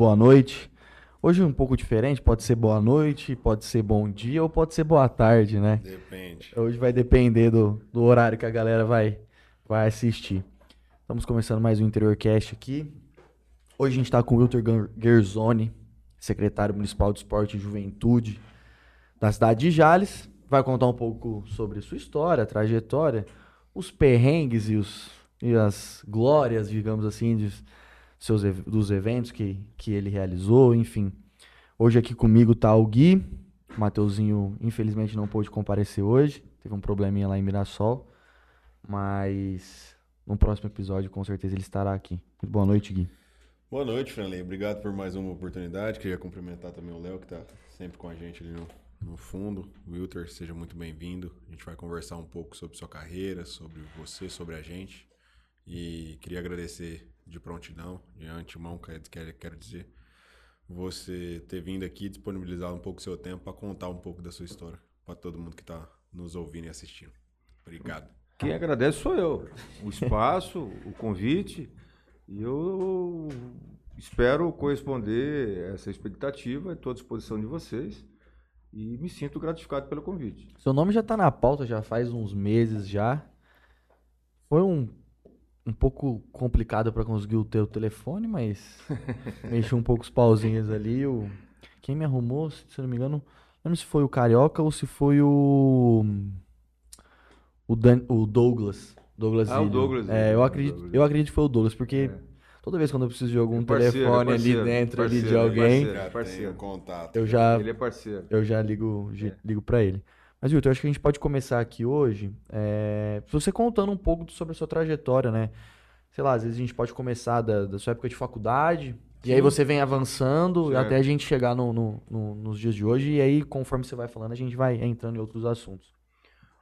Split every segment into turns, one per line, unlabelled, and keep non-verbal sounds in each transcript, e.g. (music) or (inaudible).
boa noite. Hoje um pouco diferente, pode ser boa noite, pode ser bom dia ou pode ser boa tarde, né?
Depende.
Hoje vai depender do, do horário que a galera vai, vai assistir. Estamos começando mais um Interior Cast aqui. Hoje a gente está com o Wilter Gerzoni, secretário municipal de esporte e juventude da cidade de Jales. Vai contar um pouco sobre sua história, trajetória, os perrengues e, os, e as glórias, digamos assim, de seus, dos eventos que, que ele realizou, enfim. Hoje aqui comigo tá o Gui. O Mateuzinho, infelizmente, não pôde comparecer hoje. Teve um probleminha lá em Mirassol. Mas no próximo episódio, com certeza, ele estará aqui. Boa noite, Gui.
Boa noite, Franley. Obrigado por mais uma oportunidade. Queria cumprimentar também o Léo, que está sempre com a gente ali no, no fundo. Wilter, seja muito bem-vindo. A gente vai conversar um pouco sobre sua carreira, sobre você, sobre a gente. E queria agradecer de prontidão, de antemão, quero, quero dizer, você ter vindo aqui disponibilizar um pouco do seu tempo para contar um pouco da sua história para todo mundo que está nos ouvindo e assistindo. Obrigado.
Quem agradece sou eu. O espaço, o convite. E eu espero corresponder a essa expectativa. Estou à disposição de vocês. E me sinto gratificado pelo convite.
Seu nome já está na pauta já faz uns meses já. Foi um um pouco complicado para conseguir o teu telefone, mas (laughs) mexi um pouco os pauzinhos ali. O... Quem me arrumou, se não me engano, não lembro se foi o Carioca ou se foi o. O, Dan... o Douglas. Douglas
ah, o Douglas.
É, eu acredito, eu acredito que foi o Douglas, porque é. toda vez quando eu preciso de algum é parceiro, telefone é parceiro, ali dentro ali de alguém,
parceiro, parceiro. contato.
Eu já,
ele é parceiro.
Eu já ligo, ligo para ele. Mas, Wilton, acho que a gente pode começar aqui hoje, é, você contando um pouco sobre a sua trajetória, né? Sei lá, às vezes a gente pode começar da, da sua época de faculdade, Sim. e aí você vem avançando certo. até a gente chegar no, no, no, nos dias de hoje, e aí, conforme você vai falando, a gente vai entrando em outros assuntos.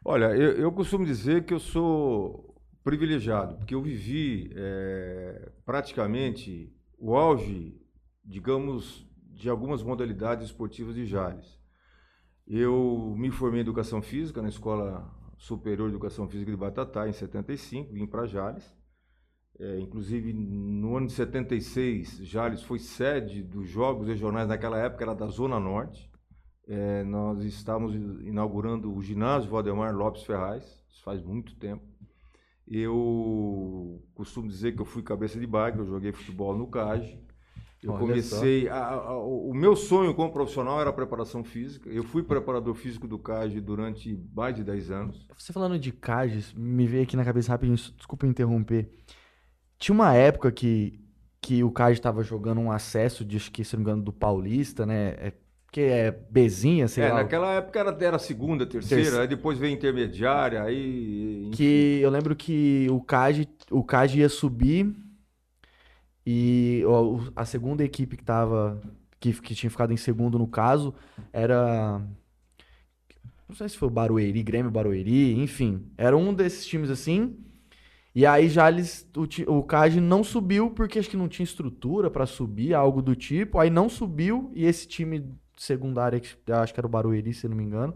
Olha, eu, eu costumo dizer que eu sou privilegiado, porque eu vivi é, praticamente o auge, digamos, de algumas modalidades esportivas de Jales. Eu me formei em Educação Física na Escola Superior de Educação Física de Batatá, em 75, vim para Jales. É, inclusive, no ano de 76, Jales foi sede dos Jogos Regionais, naquela época era da Zona Norte. É, nós estávamos inaugurando o ginásio Valdemar Lopes Ferraz, isso faz muito tempo. Eu costumo dizer que eu fui cabeça de bike, eu joguei futebol no CAGE, eu Olha comecei. A, a, o meu sonho como profissional era a preparação física. Eu fui preparador físico do CAGE durante mais de 10 anos.
Você falando de CAGES, me veio aqui na cabeça rapidinho, desculpa interromper. Tinha uma época que, que o CAGE estava jogando um acesso de, acho que, se não me engano, do Paulista, né? É, que é Bezinha, sei
é,
lá.
naquela época era, era segunda, terceira, Terce... aí depois veio intermediária, aí.
Enfim. Que eu lembro que o CAGE, o CAGE ia subir e a segunda equipe que tava. Que, que tinha ficado em segundo no caso era. Não sei se foi o Barueri, Grêmio Barueri, enfim. Era um desses times assim. E aí já eles. O, o CAG não subiu porque acho que não tinha estrutura para subir, algo do tipo. Aí não subiu e esse time secundário, acho que era o Barueri, se não me engano,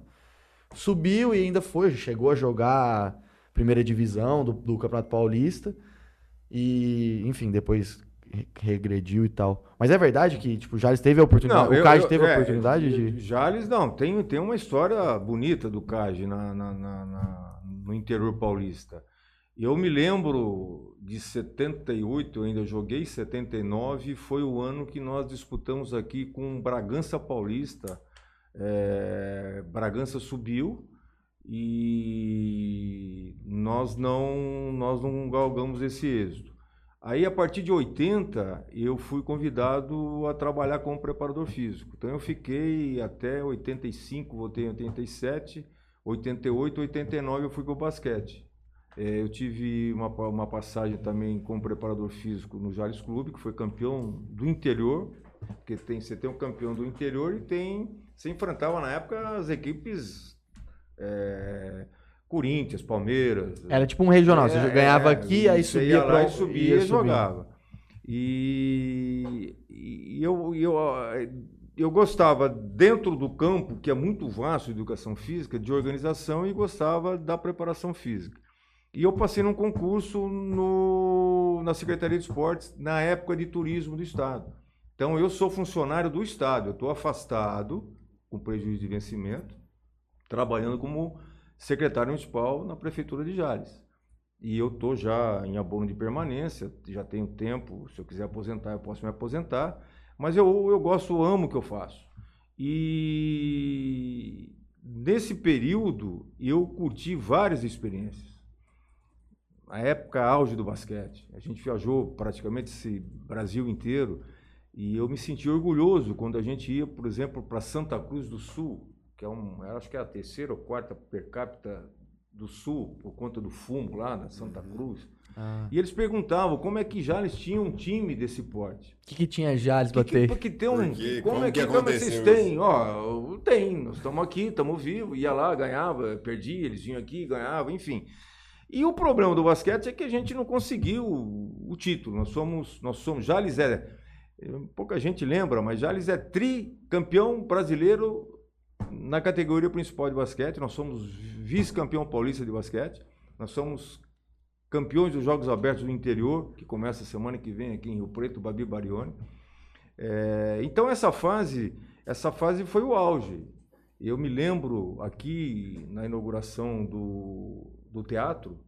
subiu e ainda foi, chegou a jogar primeira divisão do, do Campeonato Paulista. E, enfim, depois regrediu e tal. Mas é verdade que, tipo, Jales teve a oportunidade. Não, o Cage teve é, a oportunidade de.
Jales não, tem, tem uma história bonita do Cage na, na, na, na, no interior paulista. Eu me lembro de 78, eu ainda joguei 79, foi o ano que nós disputamos aqui com Bragança Paulista. É, Bragança subiu e nós não nós não galgamos esse êxito. Aí, a partir de 80, eu fui convidado a trabalhar como preparador físico. Então, eu fiquei até 85, voltei em 87, 88, 89 eu fui para o basquete. É, eu tive uma, uma passagem também como preparador físico no Jales Clube, que foi campeão do interior, porque tem, você tem um campeão do interior e tem. Você enfrentava na época as equipes. É, Corinthians, Palmeiras.
Era tipo um regional, é, você ganhava é, aqui, aí subia
para e subia e jogava. E, e eu, eu, eu gostava, dentro do campo, que é muito vasto, educação física, de organização e gostava da preparação física. E eu passei num concurso no, na Secretaria de Esportes, na época de turismo do Estado, Então eu sou funcionário do Estado, eu estou afastado com prejuízo de vencimento, trabalhando como secretário municipal na Prefeitura de Jales. E eu estou já em abono de permanência, já tenho tempo, se eu quiser aposentar, eu posso me aposentar, mas eu, eu gosto, amo o que eu faço. E nesse período eu curti várias experiências. A época auge do basquete, a gente viajou praticamente esse Brasil inteiro e eu me senti orgulhoso quando a gente ia, por exemplo, para Santa Cruz do Sul, que é um, acho que é a terceira ou quarta per capita do Sul, por conta do fumo lá na Santa uhum. Cruz. Ah. E eles perguntavam como é que Jales tinha um time desse porte.
O que, que tinha Jales para ter?
Porque tem um. Como, como, é que, que como é que vocês têm? Ó, tem, nós estamos aqui, estamos vivos. Ia lá, ganhava, perdia, eles vinham aqui, ganhavam, enfim. E o problema do basquete é que a gente não conseguiu o, o título. Nós somos, nós somos, Jales é, pouca gente lembra, mas Jales é tricampeão brasileiro na categoria principal de basquete. Nós somos vice-campeão paulista de basquete. Nós somos campeões dos Jogos Abertos do Interior, que começa semana que vem aqui em Rio Preto, Babi Barione. É, então essa fase, essa fase foi o auge. Eu me lembro aqui na inauguração do, do teatro,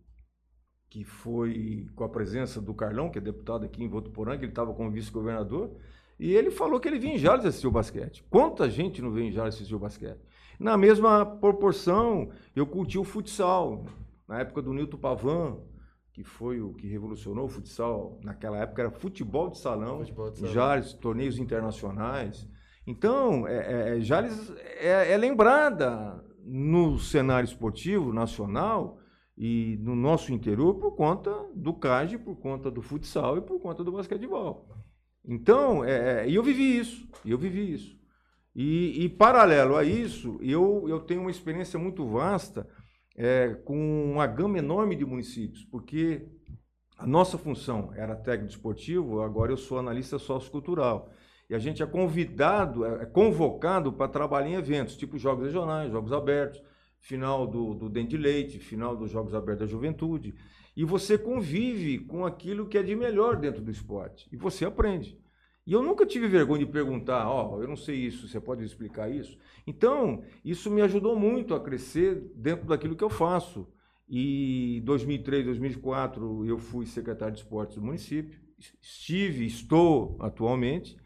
que foi com a presença do Carlão, que é deputado aqui em Votuporanga, ele estava como vice-governador, e ele falou que ele vinha em Jales assistir o basquete. Quanta gente não veio em Jales assistir o basquete? Na mesma proporção, eu curti o futsal. Na época do Nilton Pavan, que foi o que revolucionou o futsal, naquela época era futebol de salão, futebol de salão. Jales, torneios internacionais. Então, é, é, Jales é, é lembrada no cenário esportivo nacional e no nosso interior por conta do CAGE, por conta do futsal e por conta do basquetebol. Então, é, é eu vivi isso, eu vivi isso. E, e, paralelo a isso, eu, eu tenho uma experiência muito vasta é, com uma gama enorme de municípios, porque a nossa função era técnico esportivo, agora eu sou analista sociocultural. E a gente é convidado, é, é convocado para trabalhar em eventos, tipo jogos regionais, jogos abertos, final do, do Dente de Leite, final dos Jogos Abertos da Juventude. E você convive com aquilo que é de melhor dentro do esporte. E você aprende. E eu nunca tive vergonha de perguntar, ó, oh, eu não sei isso, você pode explicar isso? Então, isso me ajudou muito a crescer dentro daquilo que eu faço. E 2003, 2004, eu fui secretário de esportes do município. Estive, estou atualmente.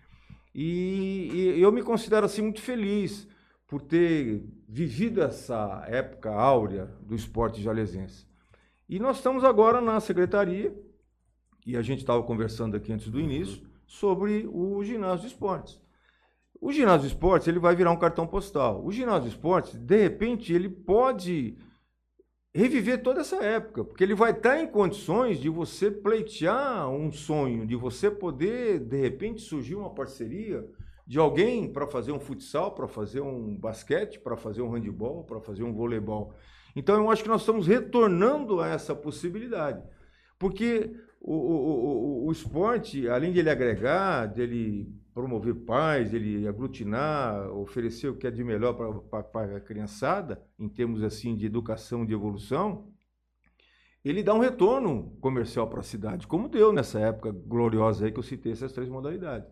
E, e eu me considero assim muito feliz por ter vivido essa época áurea do esporte jalesense. E nós estamos agora na secretaria, e a gente estava conversando aqui antes do início, sobre o ginásio de esportes. O ginásio de esportes ele vai virar um cartão postal. O ginásio de esportes, de repente, ele pode reviver toda essa época, porque ele vai estar em condições de você pleitear um sonho, de você poder, de repente, surgir uma parceria de alguém para fazer um futsal, para fazer um basquete, para fazer um handebol, para fazer um voleibol. Então eu acho que nós estamos retornando a essa possibilidade. Porque o, o, o, o esporte, além de ele agregar, dele promover paz, ele aglutinar, oferecer o que é de melhor para a criançada, em termos assim de educação, de evolução, ele dá um retorno comercial para a cidade, como deu nessa época gloriosa aí que eu citei essas três modalidades.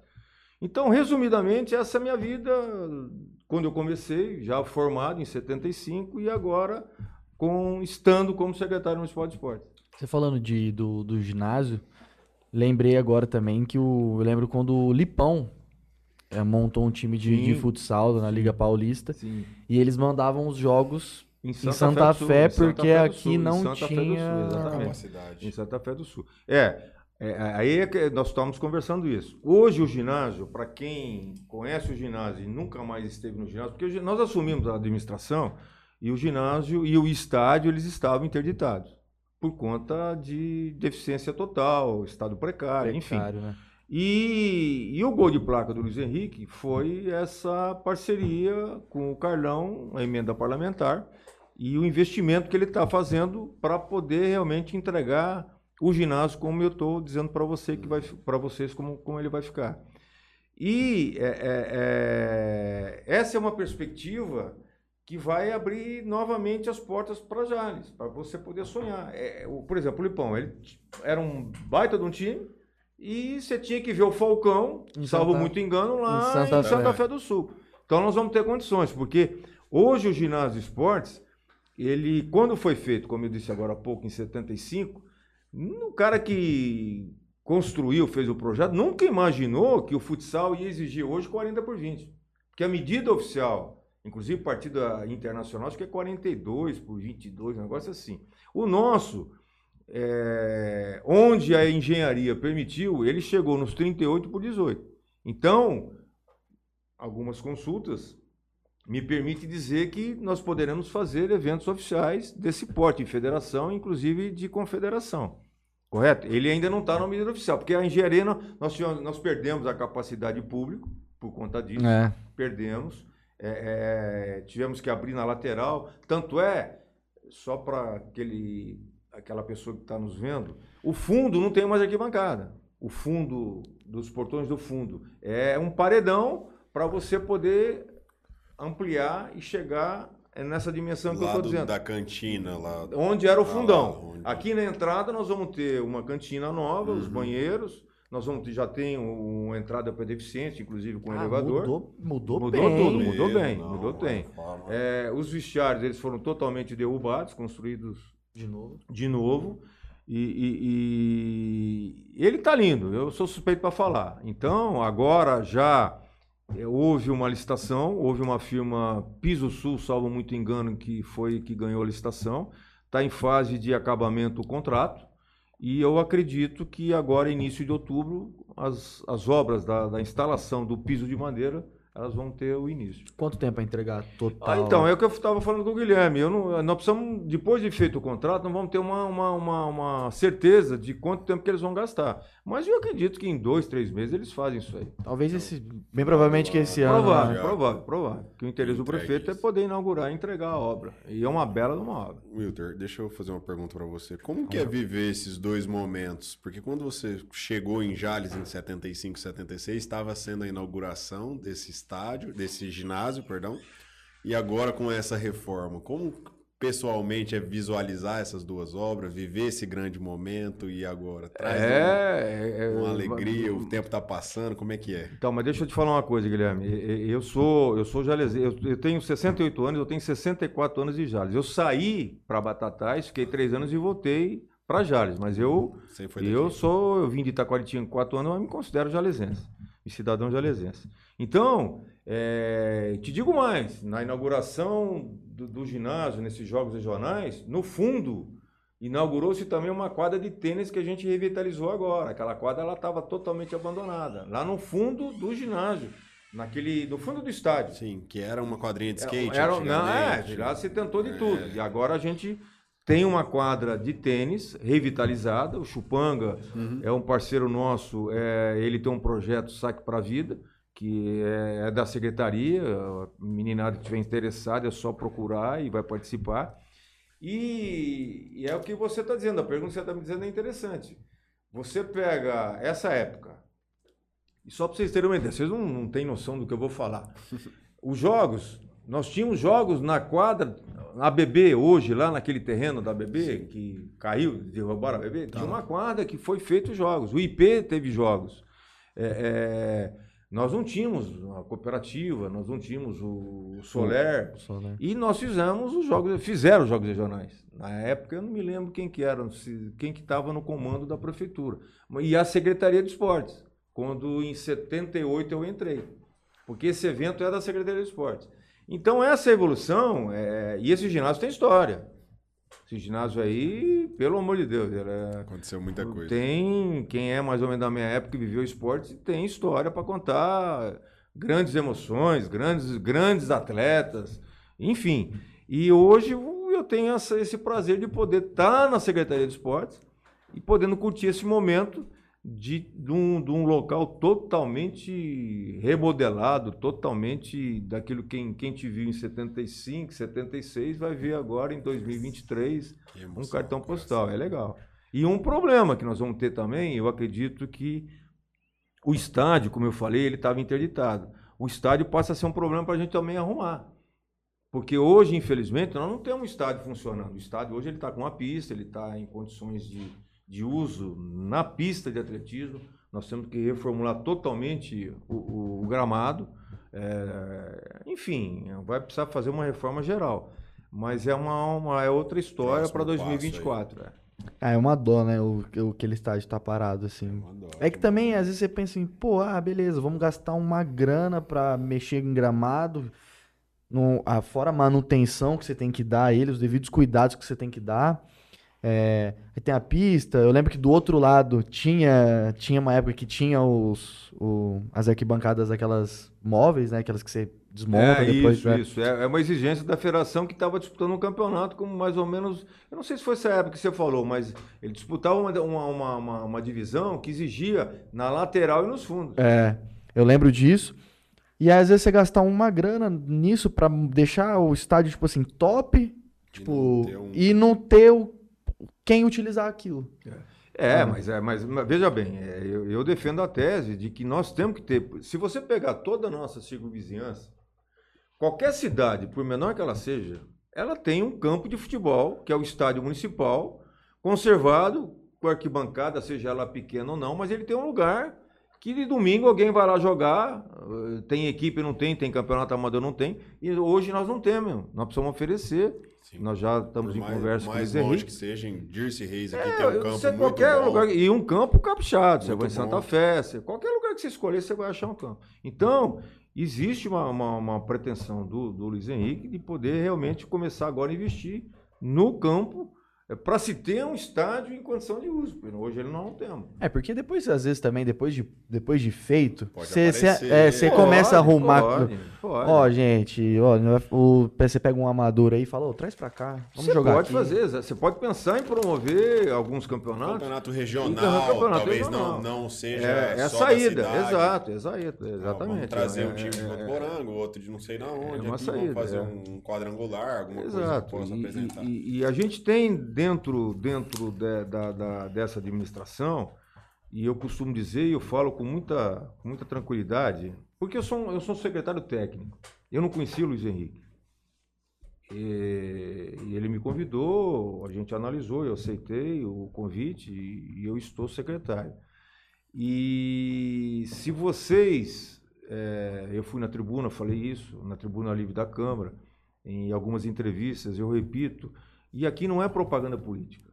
Então, resumidamente, essa é a minha vida quando eu comecei, já formado em 75 e agora com estando como secretário municipal de esporte.
Você falando de, do, do ginásio, lembrei agora também que o, eu lembro quando o Lipão é, montou um time de, de futsal na Liga Paulista Sim. e eles mandavam os jogos em Santa, em Santa Fé, Fé porque Santa Fé aqui Sul, não tinha
Sul, Em Santa Fé do Sul. É, é, é, aí é que nós estamos conversando isso. Hoje o ginásio, para quem conhece o ginásio e nunca mais esteve no ginásio, porque nós assumimos a administração e o ginásio e o estádio eles estavam interditados por conta de deficiência total, estado precário, precário enfim. Né? E, e, o gol de placa do Luiz Henrique foi essa parceria com o Carlão, a emenda parlamentar, e o investimento que ele está fazendo para poder realmente entregar o ginásio como eu estou dizendo para você que vai para vocês como, como ele vai ficar. E é, é, é, essa é uma perspectiva que vai abrir novamente as portas para Jales, para você poder sonhar. É, o, por exemplo, o Lipão, ele era um baita de um time e você tinha que ver o Falcão,
Em
salvo
Santa-
muito engano, lá
em
em
Santa
Santa,
Fé.
Fé do Sul. Então nós vamos ter condições, porque hoje o ginásio esportes, ele, quando foi feito, como eu disse agora há pouco, em 75, o cara que construiu, fez o projeto, nunca imaginou que o futsal ia exigir hoje 40 por 20. Porque a medida oficial, inclusive partido internacional, acho que é 42 por 22, um negócio assim. O nosso, é, onde a engenharia permitiu, ele chegou nos 38 por 18. Então, algumas consultas me permitem dizer que nós poderemos fazer eventos oficiais desse porte, em federação, inclusive de confederação. Correto? Ele ainda não está na medida oficial, porque a engenharia, nós, nós, perdemos a capacidade de público por conta disso
É.
perdemos. É, é, tivemos que abrir na lateral. Tanto é, só para aquele, aquela pessoa que está nos vendo, o fundo não tem mais arquibancada. O fundo dos portões do fundo é um paredão para você poder ampliar e chegar nessa dimensão que eu estou
do-
dizendo.
da cantina lá.
Onde era o
Ah,
fundão.
lá, onde-
Aqui na entrada nós vamos ter uma cantina nova, os
Uhum.
banheiros. Nós vamos já tem um, uma entrada para deficiente, inclusive com
Ah,
elevador.
Mudou, mudou,
Mudou
bem.
tudo, mudou bem,
Não,
mudou
lá
bem. É, os vestiários eles foram totalmente derrubados, construídos
De novo.
de novo. E, e- e ele está lindo, eu sou suspeito para falar. Então, agora já é, houve uma licitação, houve uma firma Piso Sul, salvo muito engano, que foi que ganhou a licitação. Está em fase de acabamento o contrato. E eu acredito que agora, início de outubro, as, as obras da, da instalação do piso de madeira elas vão ter o início.
Quanto tempo para entregar total?
Ah, então, é o que eu estava falando com o Guilherme. Eu não, nós precisamos, depois de feito o contrato, nós vamos ter uma, uma, uma, uma certeza de quanto tempo que eles vão gastar. Mas eu acredito que em dois, três meses eles fazem isso aí.
Talvez esse. Bem provavelmente que esse ano.
Provável,
né?
provável, provável. Que o interesse do prefeito é
isso.
poder inaugurar e entregar a obra. E é uma bela de uma obra.
Wilter, deixa eu fazer uma pergunta pra você. Como que é viver esses dois momentos? Porque quando você chegou em Jales em 75, 76, estava sendo a inauguração desse estádio, desse ginásio, perdão. E agora com essa reforma, como pessoalmente é visualizar essas duas obras, viver esse grande momento e agora traz um-
É, é,
uma
é-
alegria, o tempo tá passando, como é que é?
Então, mas deixa eu te falar uma coisa, Guilherme. Eu sou, eu sou jalesense. Eu, eu tenho 68 anos, eu tenho 64 anos de Jales. Eu saí para Batatais, fiquei três anos e voltei para Jales. Mas eu, eu sou, eu vim de Itacoaritinga com quatro anos, mas me considero jalesense, e cidadão jalesense. Então, é, te digo mais, na inauguração do, do ginásio, nesses jogos regionais, no fundo, inaugurou-se também uma quadra de tênis que a gente revitalizou agora. Aquela quadra ela estava totalmente abandonada, lá no fundo do ginásio, naquele, no fundo do estádio.
Sim, que era uma quadrinha de skate.
Era, não, é, lá se tentou de
É.
tudo. E agora a gente tem uma quadra de tênis revitalizada. O Chupanga
Uhum.
é um parceiro nosso, é, ele tem um projeto Saque para a Vida, que é, é da secretaria. A meninada que estiver interessada é só procurar e vai participar. E, e é o que você está dizendo, a pergunta que você está me dizendo é interessante. Você pega essa época, e só para vocês terem uma ideia, vocês não, não têm noção do que eu vou falar. (laughs) Os jogos, nós tínhamos jogos na quadra, na BB, hoje, lá naquele terreno da BB, que caiu, derrubaram a BB, tinha uma quadra que foi feito jogos. O IP teve jogos. É, é, nós não tínhamos a cooperativa, nós não tínhamos o Soler,
Só, né?
e nós fizemos os jogos, fizeram os jogos regionais. Na época eu não me lembro quem que era, quem que estava no comando da prefeitura. E a Secretaria de Esportes, quando em 78 eu entrei. Porque esse evento é da Secretaria de Esportes. Então essa evolução, é, e esse ginásio tem história. Esse ginásio aí, pelo amor de Deus, ele é-
Aconteceu muita coisa.
tem, quem é mais ou menos da minha época e viveu esporte, tem história para contar grandes emoções, grandes, grandes atletas, enfim. E hoje eu tenho essa- esse prazer de poder estar na Secretaria de Esportes e podendo curtir esse momento de, de, um, de um local totalmente remodelado, totalmente daquilo que quem, quem te viu em 75, 76 vai ver agora em 2023
Que
um
emoção,
cartão postal, é legal. E um problema que nós vamos ter também, eu acredito que o estádio, como eu falei, ele estava interditado. O estádio passa a ser um problema para a gente também arrumar. Porque hoje, infelizmente, nós não temos um estádio funcionando. O estádio hoje ele está com uma pista, ele está em condições de, de uso na pista de atletismo, nós temos que reformular totalmente o, o, o gramado. É, enfim, vai precisar fazer uma reforma geral. Mas é uma, uma é outra história para 2024. É.
Ah, é uma dó, né? O, o aquele estádio tá parado, assim. É, é que também, às vezes, você pensa em, pô, ah, beleza, vamos gastar uma grana pra mexer em gramado. No, ah, fora a manutenção que você tem que dar a ele, os devidos cuidados que você tem que dar. É, aí tem a pista. Eu lembro que do outro lado tinha, tinha uma época que tinha os, o, as arquibancadas aquelas móveis, né? Aquelas que você desmonta
é,
depois.
Isso, isso. É, é uma exigência da federação que estava disputando um campeonato como mais ou menos. Eu não sei se foi essa época que você falou, mas ele disputava uma, uma, uma, uma divisão que exigia na lateral e nos fundos.
É, eu lembro disso. E às vezes você gastar uma grana nisso para deixar o estádio, tipo assim, top, tipo, e não ter, um... e não ter o quem utilizar aquilo.
É, é mas, é, mas, veja bem, é, eu, eu, defendo a tese de que nós temos que ter. Se você pegar toda a nossa circunvizinhança, qualquer cidade, por menor que ela seja, ela tem um campo de futebol, que é o estádio municipal, conservado, com arquibancada, seja ela pequena ou não, mas ele tem um lugar que de domingo alguém vai lá jogar, eh, tem equipe, não tem, tem campeonato amador, não tem, e hoje nós não temos, nós precisamos oferecer. Sim. Nós já estamos Por em mais, conversa
mais com o longe que seja, em Dirce Reis aqui
é,
tem um campo muito
qualquer
bom.
Lugar, e um campo caprichado, você vai em Santa Fé, você, qualquer lugar que você escolher, você vai achar um campo. Então, existe uma, uma, uma pretensão do, do Luiz Henrique de poder realmente começar agora a investir no campo é para se ter um estádio em condição de uso. Hoje ele não tem.
É, porque depois, às vezes, também, depois de, depois de feito, você é, começa a arrumar. Pode, pode. Ó, gente, ó, o, você pega um amador aí e fala, oh, traz para cá. Vamos
você
jogar.
pode
aqui.
fazer, você pode pensar em promover alguns campeonatos.
Campeonato regional, campeonato talvez regional. Não, não seja.
É, é a saída, exato, exato, exatamente. Não,
trazer é, um time de Votuporango, é, outro de não sei na onde. É uma aqui, saída. fazer um quadrangular, alguma exato. coisa que possa apresentar.
E, e a gente tem dentro, dentro de, da, da, dessa administração, e eu costumo dizer, e eu falo com muita, com muita tranquilidade, porque eu sou, eu sou secretário técnico. Eu não conhecia o Luiz Henrique. E, e ele me convidou, a gente analisou, eu aceitei o convite e, e eu estou secretário. E se vocês, é, eu fui na tribuna, falei isso, na tribuna livre da Câmara, em algumas entrevistas, eu repito, e aqui não é propaganda política.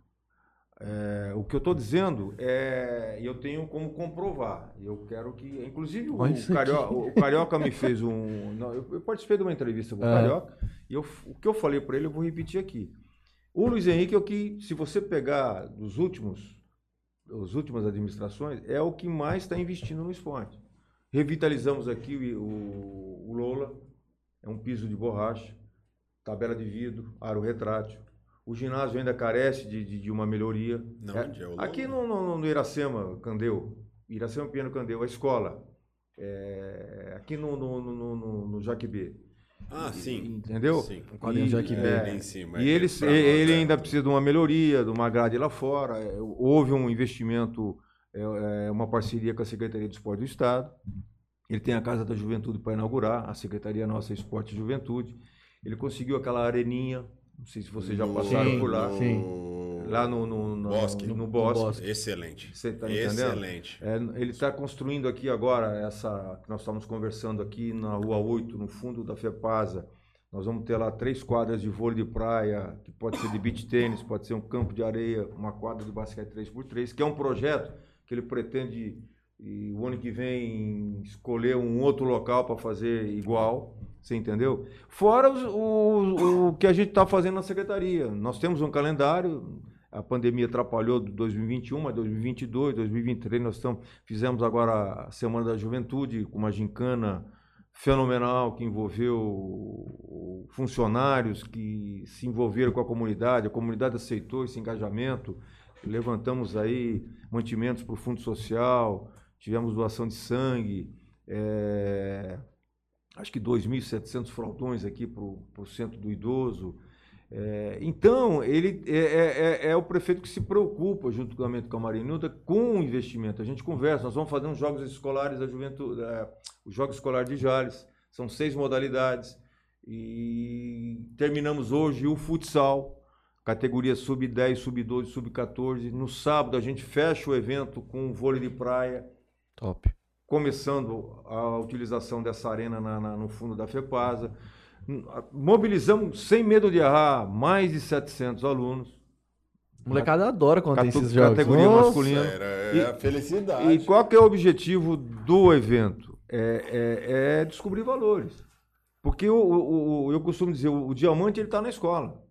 É, o que eu estou dizendo é, eu tenho como comprovar. Eu quero que, inclusive o, o, Carioca, o Carioca, me fez um, não, eu, eu, participei de uma entrevista com o é. Carioca e eu, o que eu falei para ele eu vou repetir aqui. O Luiz Henrique é o que, se você pegar dos últimos, as últimas administrações, é o que mais está investindo no esporte. Revitalizamos aqui o, o, o Lola, é um piso de borracha, tabela de vidro, aro retrátil o ginásio ainda carece de, de, de uma melhoria.
Não, é, é
aqui no, no, no, Iracema, Candeu, Iracema Piano Candeu, a escola. É, aqui no, no, no, no, no Jaquibê.
Ah, sim.
Entendeu?
Sim.
Um de Jaquibê. É, em cima, e ele, ele ainda precisa de uma melhoria, de uma grade lá fora. É, houve um investimento, é, é, uma parceria com a Secretaria de Esporte do Estado. Ele tem a Casa da Juventude para inaugurar, a Secretaria Nossa Esporte e Juventude. Ele conseguiu aquela areninha não sei se vocês já passaram sim, por lá. Sim. Lá no, no, no,
bosque.
no, no bosque.
Excelente.
Você está entendendo?
Excelente.
É, ele está construindo aqui agora essa que nós estamos conversando aqui na Rua 8, no fundo da FEPASA. Nós vamos ter lá três quadras de vôlei de praia, que pode ser de beach tênis, pode ser um campo de areia, uma quadra de basquete 3x3, que é um projeto que ele pretende, e o ano que vem, escolher um outro local para fazer igual. Você entendeu? Fora os, o, o que a gente está fazendo na secretaria. Nós temos um calendário, a pandemia atrapalhou de 2021, mas 2022, 2023 nós estamos, fizemos agora a Semana da Juventude com uma gincana fenomenal que envolveu funcionários que se envolveram com a comunidade, a comunidade aceitou esse engajamento, levantamos aí mantimentos para o Fundo Social, tivemos doação de sangue, é, acho que 2.700 fraldões aqui para o centro do idoso. É, então, ele é, é, é, é, o prefeito que se preocupa, junto com a Marinuda, com o investimento. A gente conversa, nós vamos fazer uns jogos escolares da juventude, é, os Jogos Escolares de Jales, são seis modalidades. E terminamos hoje o futsal, categoria sub-10, sub-12, sub-14. No sábado a gente fecha o evento com o vôlei de praia
Top.
Começando a utilização dessa arena na, na, no fundo da FEPASA. Mobilizamos, sem medo de errar, mais de 700 alunos.
Molecada adora quando tem esses jogos.
categoria
Nossa.
masculina.
Era é
E-
a felicidade.
E qual que é o objetivo do evento? É, é- é descobrir valores. Porque o, o- o- eu costumo dizer, o, o diamante ele está na escola.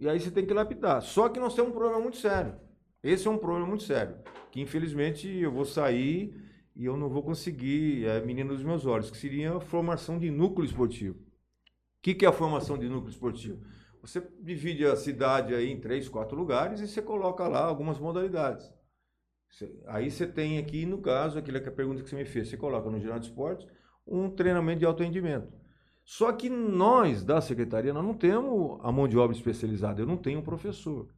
E aí você tem que lapidar. Só que nós temos um problema muito sério. Esse é um problema muito sério. Que infelizmente eu vou sair e eu não vou conseguir, é menino dos meus olhos, que seria a formação de núcleo esportivo. O que, que é a formação de núcleo esportivo? Você divide a cidade aí em três, quatro lugares e você coloca lá algumas modalidades. Aí você tem aqui, no caso, aquela que é a pergunta que você me fez, você coloca no Geral de Esportes um treinamento de alto rendimento. Só que nós, da secretaria, nós não temos a mão de obra especializada, eu não tenho um professor.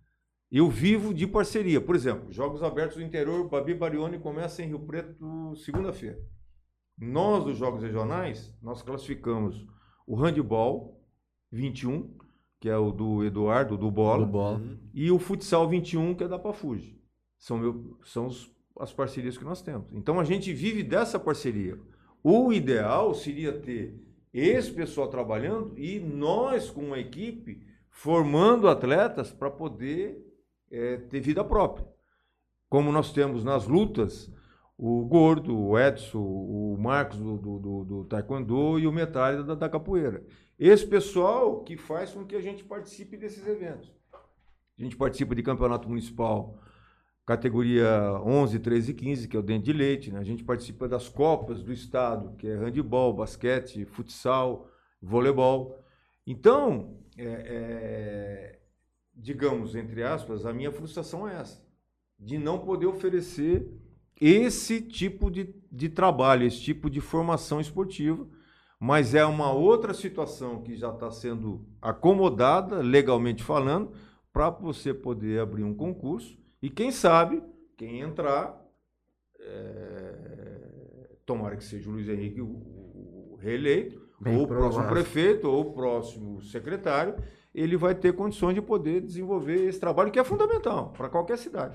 Eu vivo de parceria. Por exemplo, Jogos Abertos do Interior, Babi Barione começa em Rio Preto segunda-feira. Nós, dos Jogos Regionais, nós classificamos o handball 21, que é o do Eduardo, do Bola,
Do bola.
e o futsal 21, que é da Pafuji. São, meu, são os- as parcerias que nós temos. Então a gente vive dessa parceria. O ideal seria ter esse pessoal trabalhando e nós, com uma equipe, formando atletas para poder eh, ter vida própria. Como nós temos nas lutas o Gordo, o Edson, o Marcos do, do, do- do Taekwondo e o Metralha da, da Capoeira. Esse pessoal que faz com que a gente participe desses eventos. A gente participa de campeonato municipal, categoria 11, 13 e 15, que é o dente de leite. Né? A gente participa das copas do estado, que é handebol, basquete, futsal, voleibol. Então, é, é, digamos, entre aspas, a minha frustração é essa, de não poder oferecer esse tipo de, de trabalho, esse tipo de formação esportiva, mas é uma outra situação que já está sendo acomodada, legalmente falando, para você poder abrir um concurso e quem sabe, quem entrar, é, tomara que seja o Luiz Henrique o, o reeleito,
Bem
ou o próximo prefeito, ou o próximo secretário, ele vai ter condições de poder desenvolver esse trabalho que é fundamental para qualquer cidade.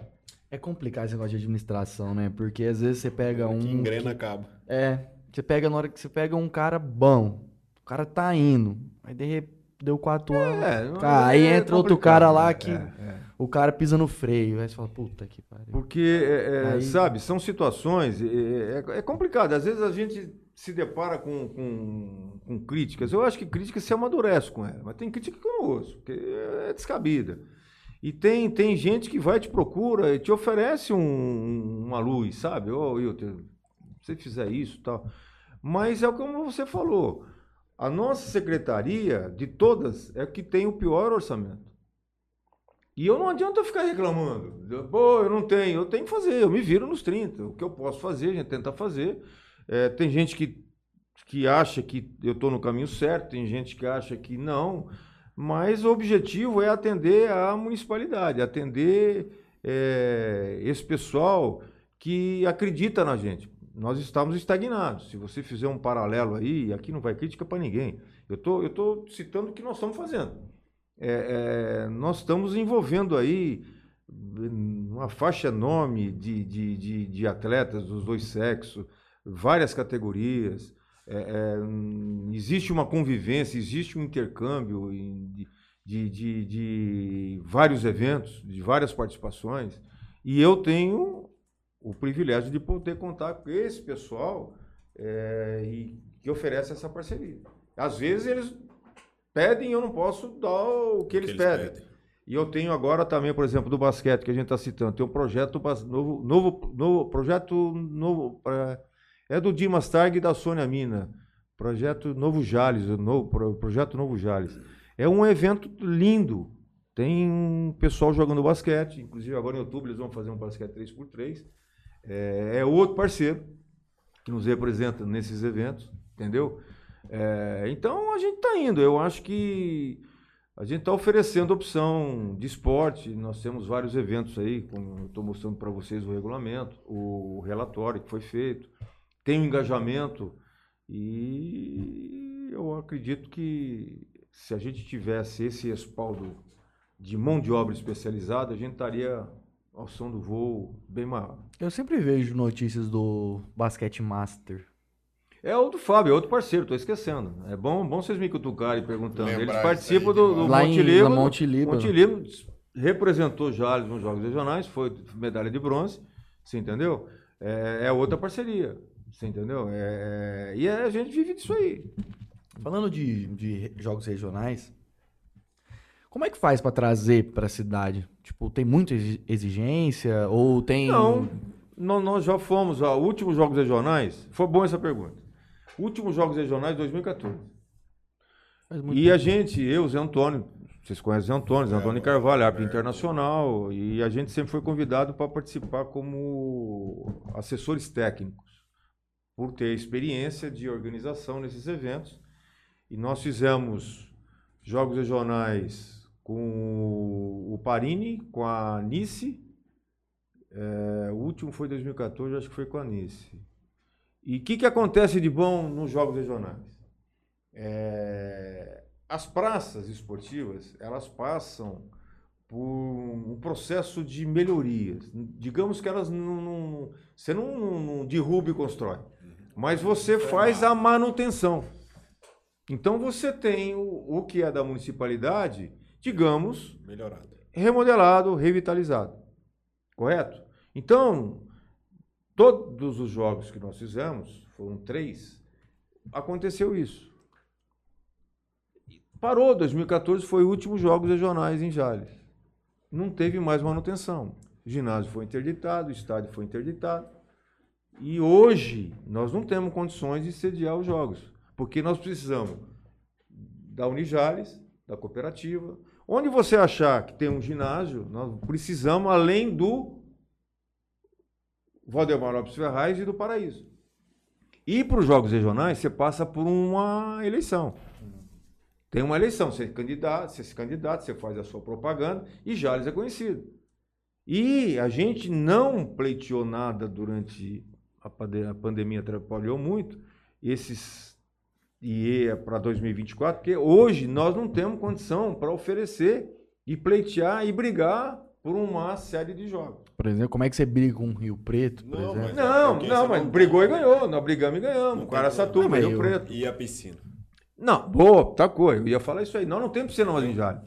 É complicado esse negócio de administração, né? Porque às vezes você pega um.
Que engrena acaba.
É. Você pega na hora que você pega um cara bom. O cara tá indo. Aí de repente deu quatro anos. Tá, aí
é
entra outro cara lá que-
É, é.
O cara pisa no freio. Aí você fala, puta que pariu.
Porque, é, é,
Aí-
sabe, são situações, é, é, é complicado. Às vezes a gente se depara com, com, com críticas. Eu acho que crítica se amadurece com ela, mas tem crítica que eu não ouço, porque é descabida. E tem, tem gente que vai te procura e te oferece um- uma luz, sabe? Ô, Wilton, se você fizer isso e tal. Mas é como você falou. A nossa secretaria, de todas, é que tem o pior orçamento. E eu não adianta ficar reclamando. Pô, eu não tenho. Eu tenho que fazer. Eu me viro nos 30. O que eu posso fazer, a gente tenta fazer. É, tem gente que, que acha que eu estou no caminho certo, tem gente que acha que não. Mas o objetivo é atender a municipalidade, atender é, esse pessoal que acredita na gente. Nós estamos estagnados. Se você fizer um paralelo aí, aqui não vai crítica para ninguém. Eu tô, estou citando o que nós estamos fazendo. É, é, nós estamos envolvendo aí uma faixa enorme de, de, de, de atletas dos dois sexos, várias categorias. É, é, existe uma convivência, existe um intercâmbio de, de, de vários eventos, de várias participações, e eu tenho o privilégio de poder contar com esse pessoal é, e que oferece essa parceria. Às vezes eles pedem e eu não posso dar o que eles, pedem. E eu tenho agora também, por exemplo, do basquete que a gente está citando, tem um projeto novo, novo, novo projeto novo, é do Dimas Targ e da Sônia Mina, projeto Novo Jales, o novo, pro- projeto Novo Jales. É um evento lindo, tem um pessoal jogando basquete, inclusive agora em outubro eles vão fazer um basquete 3x3, é, é outro parceiro que nos representa nesses eventos, entendeu? É, então a gente está indo, eu acho que a gente está oferecendo opção de esporte, nós temos vários eventos aí, como eu estou mostrando para vocês o regulamento, o relatório que foi feito, tem um engajamento e eu acredito que se a gente tivesse esse respaldo de mão de obra especializada, a gente estaria ao som do voo, bem maior.
Eu sempre vejo notícias do Basquete Master.
É o do Fábio, é outro parceiro, tô esquecendo. É bom, bom vocês me cutucarem perguntando.
Lembrar
Eles participam do, do
Lá
Monte
em
Líbano representou Jales nos Jogos Regionais, foi medalha de bronze, você entendeu? É, é outra parceria, você entendeu? É, e a gente vive disso aí.
Falando de, de jogos regionais, como é que faz pra trazer pra cidade? Tipo, tem muita exi- exigência ou tem
Não, nó- nós já fomos a últimos Jogos Regionais, foi bom essa pergunta. Últimos Jogos Regionais 2014.
Faz muito
E a gente, eu, Zé Antônio, vocês conhecem Zé Antônio, Zé Antônio Carvalho, árbitro internacional, e a gente sempre foi convidado para participar como assessores técnicos, por ter experiência de organização nesses eventos. E nós fizemos jogos regionais com o Parini, com a Nice, é, o último foi 2014, acho que foi com a Nice. E o que, que acontece de bom nos jogos regionais? É, as praças esportivas, elas passam por um processo de melhorias. Digamos que elas não, não- você não, não, derruba e constrói, mas você faz a manutenção. Então você tem o, o que é da municipalidade, digamos,
Melhorado.
remodelado, revitalizado. Correto? Então, todos os jogos que nós fizemos, foram três, aconteceu isso. Parou, 2014 foi o último Jogos Regionais em Jales. Não teve mais manutenção. O ginásio foi interditado, o estádio foi interditado. E hoje nós não temos condições de sediar os jogos, porque nós precisamos da Unijales, da cooperativa. Onde você achar que tem um ginásio, nós precisamos além do Valdemar Lopes Ferraz e do Paraíso. E para os jogos regionais, você passa por uma eleição. Tem uma eleição, você, é candidato, você se candidata, você faz a sua propaganda e Jales é conhecido. E a gente não pleiteou nada durante a, a pandemia, atrapalhou muito esses e é para 2024, porque hoje nós não temos condição para oferecer e pleitear e brigar por uma série de jogos.
Por exemplo, como é que você briga com o Rio Preto, por
Não,
exemplo?
mas-
Não, não, mas
não
brigou e ganhou. Nós brigamos e ganhamos. O
tem
Araçatuba,
problema.
Rio
eu-
Preto.
E a piscina.
Não, boa, tá coisa. Eu ia falar isso aí. Nós não temos piscina mais em Jale.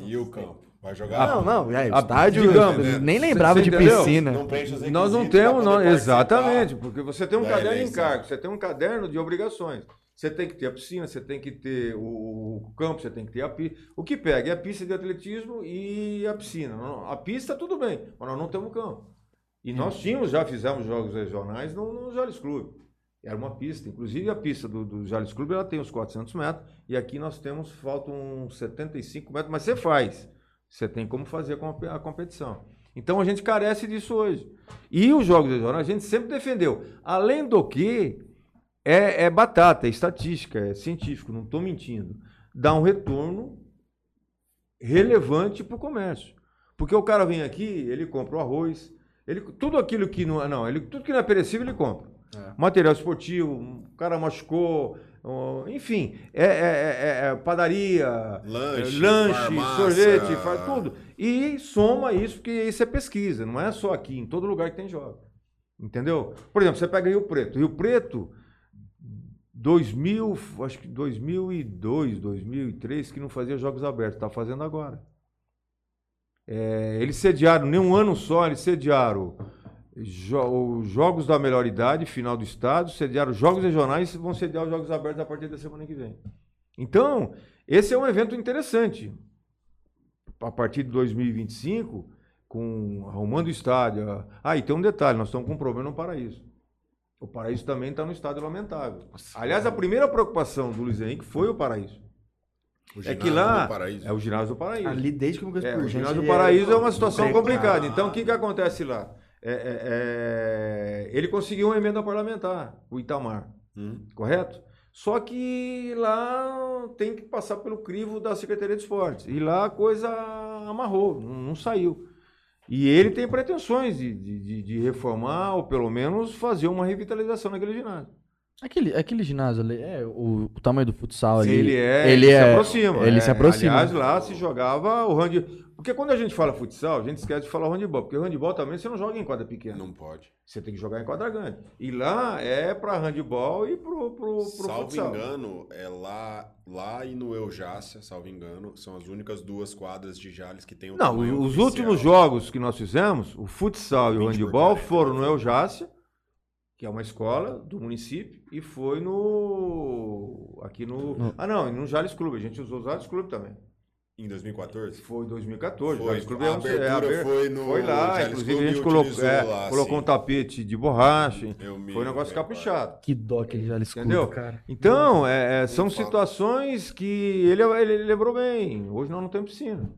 E o campo? Vai jogar?
Não, não, é, o
Ah,
estádio,
digamos,
eu nem
né?
lembrava de piscina.
Não
Nós não temos, não, exatamente, porque você tem um
da
caderno de encargos, você tem um caderno de obrigações. Você tem que ter a piscina, você tem que ter o, campo, você tem que ter a pista. O que pega é a pista de atletismo e a piscina. A pista, tudo bem, mas nós não temos campo. E nós tínhamos, já fizemos jogos regionais no, no Jales Clube. Era uma pista, inclusive a pista do, do Jales Clube ela tem uns 400 metros, e aqui nós temos, faltam uns 75 metros, mas você faz. Você tem como fazer a competição. Então a gente carece disso hoje. E os jogos regionais a gente sempre defendeu. Além do que, é, é batata, é estatística, é científico, não estou mentindo. Dá um retorno relevante para o comércio. Porque o cara vem aqui, ele compra o arroz, ele, tudo aquilo que não, é- não ele, tudo que não é perecível ele compra.
É.
Material esportivo, o cara machucou, enfim, é, é- é- é padaria,
Lanche,
é, lanche sorvete, faz tudo. E soma isso, porque isso é pesquisa, não é só aqui, em todo lugar que tem jogo. Entendeu? Por exemplo, você pega Rio Preto. Rio Preto, 2000, acho que 2002, 2003, que não fazia jogos abertos, está fazendo agora. É, eles sediaram, nem um ano só, eles sediaram jo- os Jogos da Melhor Idade, final do estado, sediaram os Jogos Regionais e vão sediar os Jogos Abertos a partir da semana que vem. Então, esse é um evento interessante. A partir de 2025, com arrumando o estádio. Ah, e tem um detalhe, nós estamos com um problema no Paraíso. O Paraíso também está no estado lamentável. Aliás, a primeira preocupação do Luiz Henrique foi o Paraíso.
O
É que lá
do Paraíso.
é o ginásio do Paraíso.
Ali, desde que eu
É, o ginásio do Paraíso é uma situação complicada. Então, o que, que acontece lá? É, é, é, ele conseguiu uma emenda parlamentar, o Itamar,
Hum.
correto? Só que lá tem que passar pelo crivo da Secretaria de Esportes. E lá a coisa amarrou, não, não saiu. E ele tem pretensões de, de- de- reformar, ou pelo menos fazer uma revitalização naquele ginásio.
Aquele, aquele ginásio ali, é, o, o tamanho do futsal ali.
ele é,
ele
se
é-
aproxima.
ele
é.
se aproxima.
Aliás, lá se jogava o hand... Porque quando a gente fala futsal, a gente esquece de falar handebol. Porque handebol também você não joga em quadra pequena.
Não pode.
Você tem que jogar em quadra grande. E lá é para handebol e pro, pro, pro
salvo
futsal.
engano, é lá, lá e no Eujácia, salvo engano, são as únicas duas quadras de Jales que tem o
Não, os
oficial.
últimos jogos que nós fizemos, o futsal e o
20 por
handebol
40,
foram no
né?
Eujácia, que é uma escola do município, e foi no. aqui no.
No-
Ah, não, no Jales Clube. A gente usou o Jales Clube também.
Em 2014?
Foi em 2014.
Foi,
Jales Clube
a
é
abertura
é, aber-
foi no
Foi lá, inclusive a gente colocou, é,
lá,
colocou um tapete de borracha.
Eu me
Foi um negócio caprichado.
Que dó que ele já
Entendeu?
cara.
Então, é, é, são situações que ele, ele lembrou bem. Hoje nós não temos piscina.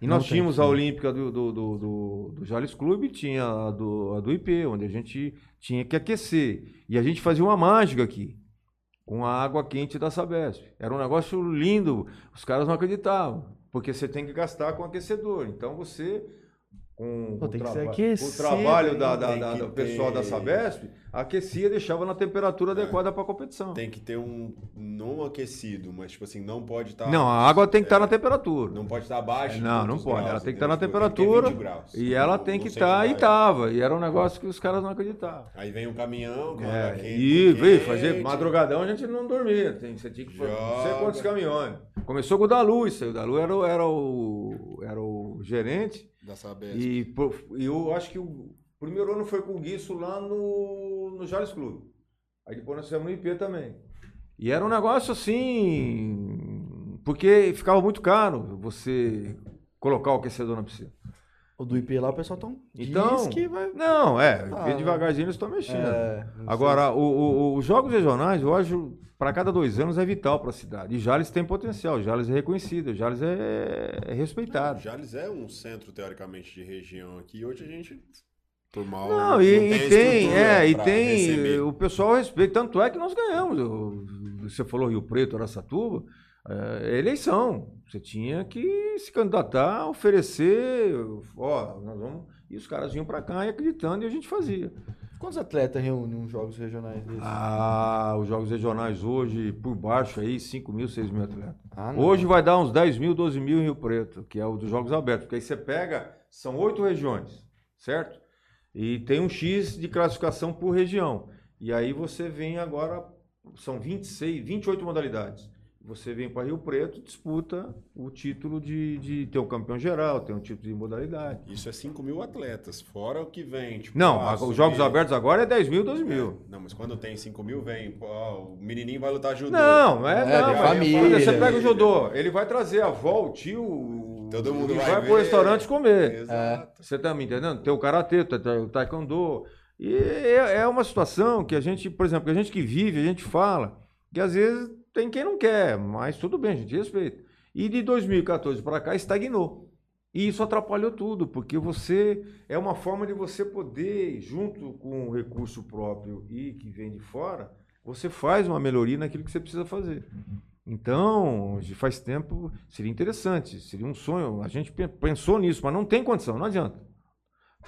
E nós tínhamos a. Olímpica do, do, do, do, do Jales Clube, tinha a do, a do IP, onde a gente tinha que aquecer. E a gente fazia uma mágica aqui, com a água quente da Sabesp. Era um negócio lindo, os caras não acreditavam, porque você tem que gastar com aquecedor. Então você, com
Pô,
o, traba-
aquecido,
o trabalho da,
hein?
da- da- do pessoal da Sabesp, aquecia e deixava na temperatura
É.
adequada para a competição.
Tem que ter um não aquecido, mas tipo assim, não pode estar.
Não, a água tem que estar na temperatura.
Não pode estar abaixo. de
Não, não pode.
graus,
Ela tem que
entendeu?
estar na
Tipo,
temperatura
20 graus.
E ela tem que estar,
se
e
vai.
tava. E era um negócio que os caras não acreditavam.
Aí vem um caminhão
É,
quente.
e veio fazer madrugadão, a gente não dormia. Tem, você tinha que fazer não sei
Joga.
quantos caminhões. Começou com o Dalu, isso aí. O Dalu era, o- era, o, era o gerente.
Da Sabesp.
E, eu acho que o primeiro ano foi com o Guiço lá no, no Jales Clube. Aí depois nós fizemos no IP também. E era um negócio assim. Porque ficava muito caro você colocar o aquecedor na piscina.
O do IP lá, o pessoal tão...
Então,
diz que vai...
Não, é,
Ah,
devagarzinho eles estão mexendo.
É,
Agora, o- o- o- os jogos regionais, eu acho, para cada dois anos é vital para a cidade. E Jales tem potencial, Jales é reconhecido, Jales é, é respeitado.
Jales é um centro, teoricamente, de região aqui. Hoje a gente, mal,
Não, e, e tem,
estrutura
é, e tem,
receber.
o pessoal respeita, tanto é que nós ganhamos. o- Você falou Rio Preto, Araçatuba, é eleição. Você tinha que se candidatar, oferecer, ó, nós vamos. E os caras vinham para cá e acreditando e a gente fazia.
Quantos atletas reúnem uns jogos regionais desses?
Ah, os jogos regionais hoje, por baixo aí, 5 mil, 6 mil atletas.
Ah.
Hoje vai dar uns 10 mil, 12 mil em Rio Preto, que é o dos Jogos Abertos. Porque aí você pega, são oito regiões, certo? E tem um X de classificação por região. E aí você vem agora, são 26, 28 modalidades. Você vem para Rio Preto, disputa o título de, de ter o campeão geral, tem um título de modalidade.
Isso é 5 mil atletas, fora o que vem. Tipo,
Não,
ah,
os Jogos Abertos agora é 10 mil, 12 mil.
Não, mas quando tem 5 mil, vem. ó, o menininho vai lutar judô.
Não, não é,
É,
não.
família.
Você pega o judô, ele vai trazer a avó, o tio,
Todo mundo
e
vai
vai,
ver.
pro restaurante comer.
Exato.
Você tá me entendendo? Tem o karatê, tem o taekwondo. E é, é uma situação que a gente, por exemplo, que a gente que vive, a gente fala, que às vezes tem quem não quer, mas tudo bem, a gente respeita. E de 2014 para cá estagnou. E isso atrapalhou tudo, porque você é uma forma de você poder, junto com o recurso próprio e que vem de fora, você faz uma melhoria naquilo que você precisa fazer. Então, de faz tempo, seria interessante, seria um sonho. A gente pe- pensou nisso, mas não tem condição, não adianta.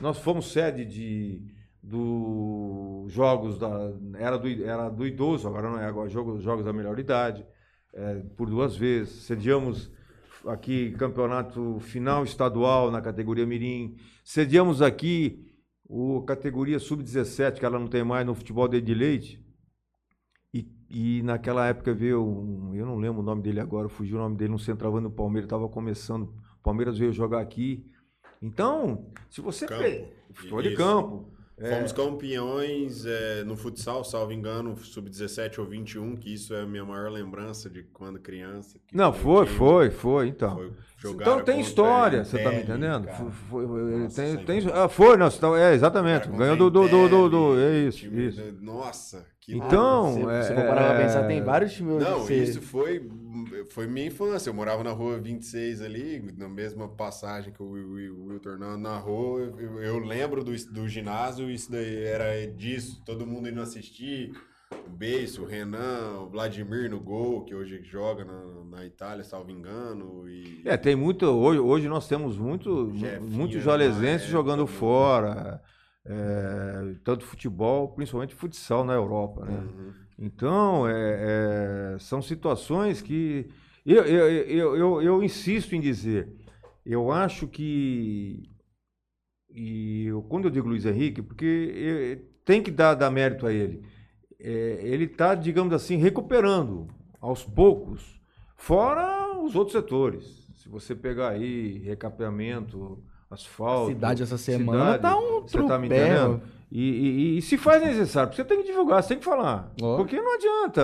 Nós fomos sede de dos jogos da era do, era do idoso, agora não é agora jogos, jogos da melhor idade, é, por duas vezes. Sediamos aqui campeonato final estadual na categoria mirim. Sediamos aqui o categoria sub-17, que ela não tem mais no futebol de leite. E, e naquela época veio, um, eu não lembro o nome dele agora, fugiu o nome dele, um centroavante do Palmeiras, estava começando. O Palmeiras veio jogar aqui. Então, se você.
Campo.
Futebol de campo. É,
Fomos campeões é, no futsal, salvo engano, sub-17 ou 21, que isso é a minha maior lembrança de quando criança. que
não, foi,
time
foi, foi, então.
foi-
então tem história, você tá me entendendo?
cara.
Foi, foi-
Nossa,
tem, tem-
foi-
ah, foi, não, tá- é, exatamente. Ganhou do, do, do, do, do- é isso,
time
isso.
Nossa, que
Então,
se
é-
você for parar pra
é-
pensar, tem vários times
Não, isso foi, foi minha infância. Eu morava na rua 26 ali, na mesma passagem que o Wilton na- narrou. Eu, eu lembro do, do ginásio, isso daí era disso, todo mundo indo assistir. O Beiço, o Renan, o Vladimir no gol, que hoje joga na, na Itália, salvo engano. E...
É, tem muito. Hoje, hoje nós temos muito, muitos jalesenses
é,
jogando fora. é, tanto futebol, principalmente futsal na Europa, né?
Uhum.
Então, é, é, são situações que. Eu, eu, eu, eu, eu insisto em dizer. eu acho que. E eu, quando eu digo Luiz Henrique, porque eh, tem que dar, dar mérito a ele. É, ele está, digamos assim, recuperando aos poucos, fora os outros setores. Se você pegar aí recapeamento, asfalto.
A cidade essa semana
cidade,
tá um
Você tá me entendendo? E, e- e se faz necessário, você tem que divulgar, você tem que falar.
Ó.
Porque não adianta.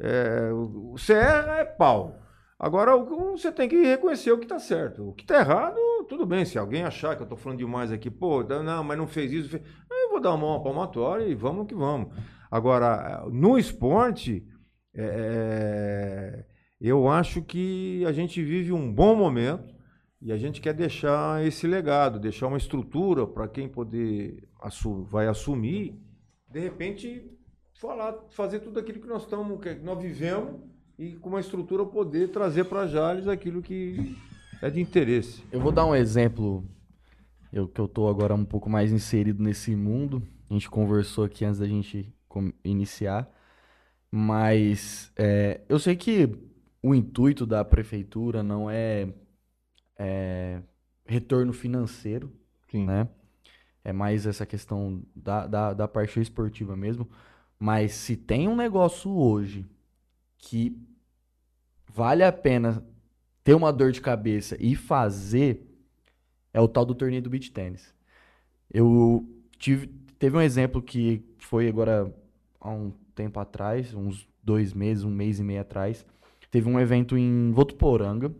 é, é, o CR é pau. Agora você tem que reconhecer o que está certo. O que está errado, tudo bem. Se alguém achar que eu estou falando demais aqui, pô, não, mas não fez isso, fez... eu vou dar uma mão palmatória e vamos que vamos. Agora, no esporte, é, eu acho que a gente vive um bom momento e a gente quer deixar esse legado, deixar uma estrutura para quem poder assu- vai assumir, de repente falar, fazer tudo aquilo que nós estamos, que nós vivemos e com uma estrutura poder trazer para Jales aquilo que é de interesse.
Eu vou dar um exemplo, eu que eu tô agora um pouco mais inserido nesse mundo. A gente conversou aqui antes da gente iniciar, mas é, eu sei que o intuito da prefeitura não é, é retorno financeiro,
Sim.
né? É mais essa questão da, da, da parte esportiva mesmo. Mas se tem um negócio hoje que vale a pena ter uma dor de cabeça e fazer, é o tal do torneio do beach tênis. Eu tive, teve um exemplo que foi agora há um tempo atrás, uns dois meses, um mês e meio atrás. Teve um evento em Votuporanga,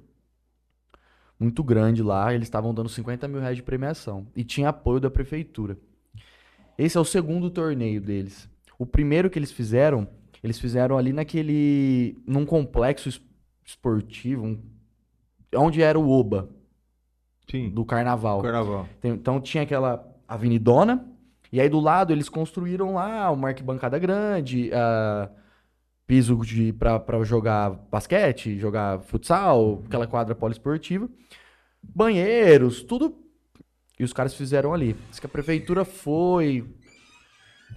muito grande lá. Eles estavam dando 50 mil reais de premiação. E tinha apoio da prefeitura. Esse é o segundo torneio deles. O primeiro que eles fizeram, eles fizeram ali naquele. num complexo es- esportivo, um- onde era o Oba,
Sim.
do carnaval.
Carnaval.
Tem- Então tinha aquela avenidona, e aí do lado eles construíram lá uma arquibancada grande, ah, piso pra jogar basquete, jogar futsal, aquela quadra poliesportiva, banheiros, tudo. E os caras fizeram ali. Diz que a prefeitura foi,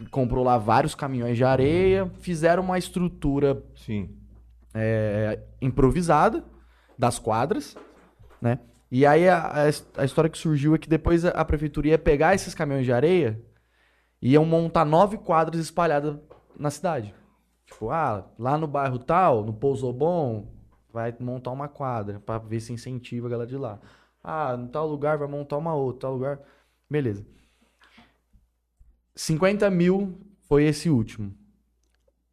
comprou lá vários caminhões de areia, fizeram uma estrutura
Sim.
é, improvisada das quadras, né? E aí a, a, história que surgiu é que depois a, a prefeitura ia pegar esses caminhões de areia e iam montar nove quadras espalhadas na cidade. Tipo, ah, lá no bairro tal, no Pouso Bom, vai montar uma quadra pra ver se incentiva a galera de lá. Ah, em tal lugar vai montar uma outra, tal lugar. Beleza. 50 mil foi esse último.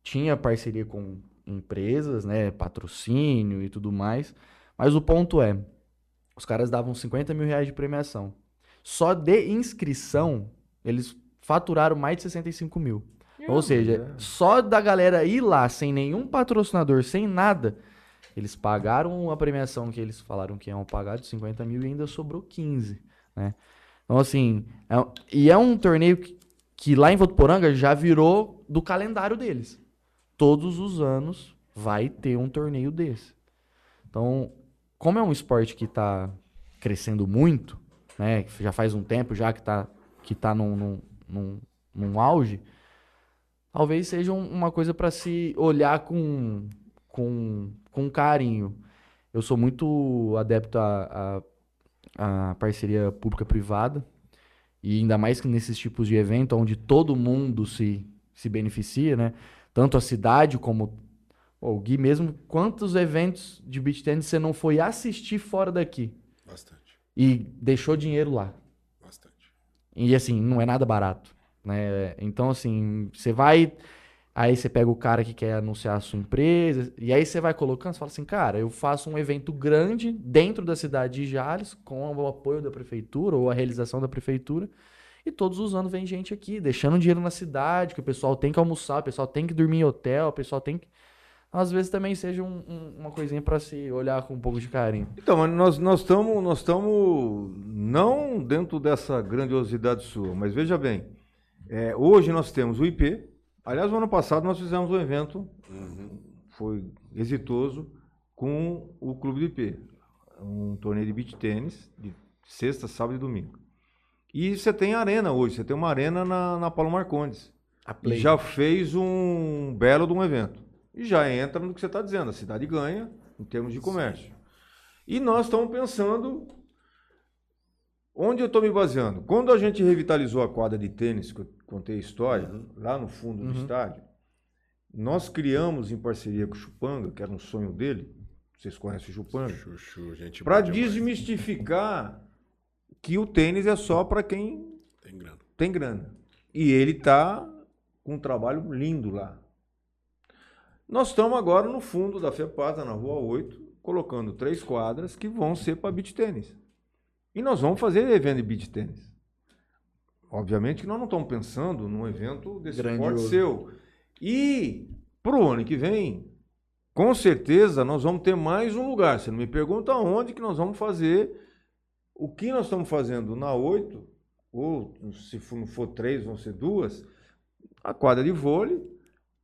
Tinha parceria com empresas, né? Patrocínio e tudo mais. Mas o ponto é, os caras davam 50 mil reais de premiação. Só de inscrição, eles faturaram mais de 65 mil. Ou seja, só da galera ir lá sem nenhum patrocinador, sem nada, eles pagaram a premiação que eles falaram que iam pagar de 50 mil e ainda sobrou 15, né? Então, assim, é e é um torneio que, que lá em Votuporanga já virou do calendário deles. Todos os anos vai ter um torneio desse. Então, como é um esporte que está crescendo muito, né? que Já faz um tempo já que está que tá num, num, num, num auge, talvez seja um- uma coisa para se olhar com, com, com carinho. Eu sou muito adepto à, à, à parceria pública-privada, e ainda mais que nesses tipos de evento, onde todo mundo se, se beneficia, né? Tanto a cidade como Pô, o Gui mesmo, quantos eventos de beach tennis você não foi assistir fora daqui
Bastante,
e deixou dinheiro lá?
bastante.
E assim, não é nada barato, né? Então assim, você vai, aí você pega o cara que quer anunciar a sua empresa, e aí você vai colocando, você fala assim, cara, eu faço um evento grande dentro da cidade de Jales, com o apoio da prefeitura ou a realização da prefeitura, e todos os anos vem gente aqui, deixando dinheiro na cidade, que o pessoal tem que almoçar, o pessoal tem que dormir em hotel, o pessoal tem que... Às vezes também seja um- um- uma coisinha pra se olhar com um pouco de carinho.
Então, mas nós nós estamos nós estamos não dentro dessa grandiosidade sua, mas veja bem, é, hoje nós temos o IP. Aliás, no ano passado nós fizemos um evento, foi exitoso, com o Clube do IP, um torneio de beach tênis de sexta, sábado e domingo. E você tem arena hoje, você tem uma arena na, na Paulo Marcondes. E já fez um belo de um evento. E já entra no que você está dizendo, a cidade ganha em termos de comércio. E nós estamos pensando onde eu estou me baseando. Quando a gente revitalizou a quadra de tênis, que eu contei a história,
Uhum.
lá no fundo do
Uhum.
estádio, nós criamos em parceria com o Chupanga, que era um sonho dele, vocês conhecem o Chupanga,
Chuchu, gente
para desmistificar que o tênis é só para quem
Tem grana.
tem grana. E ele está com um trabalho lindo lá. Nós estamos agora no fundo da FEPATA, na Rua 8, colocando três quadras que vão ser para beach tênis. E nós vamos fazer evento de beach tênis. Obviamente que nós não estamos pensando num evento desse porte seu. E para o ano que vem, com certeza nós vamos ter mais um lugar. Você não me pergunta onde que nós vamos fazer. O que nós estamos fazendo na 8, ou se for- não for três, vão ser duas, a quadra de vôlei,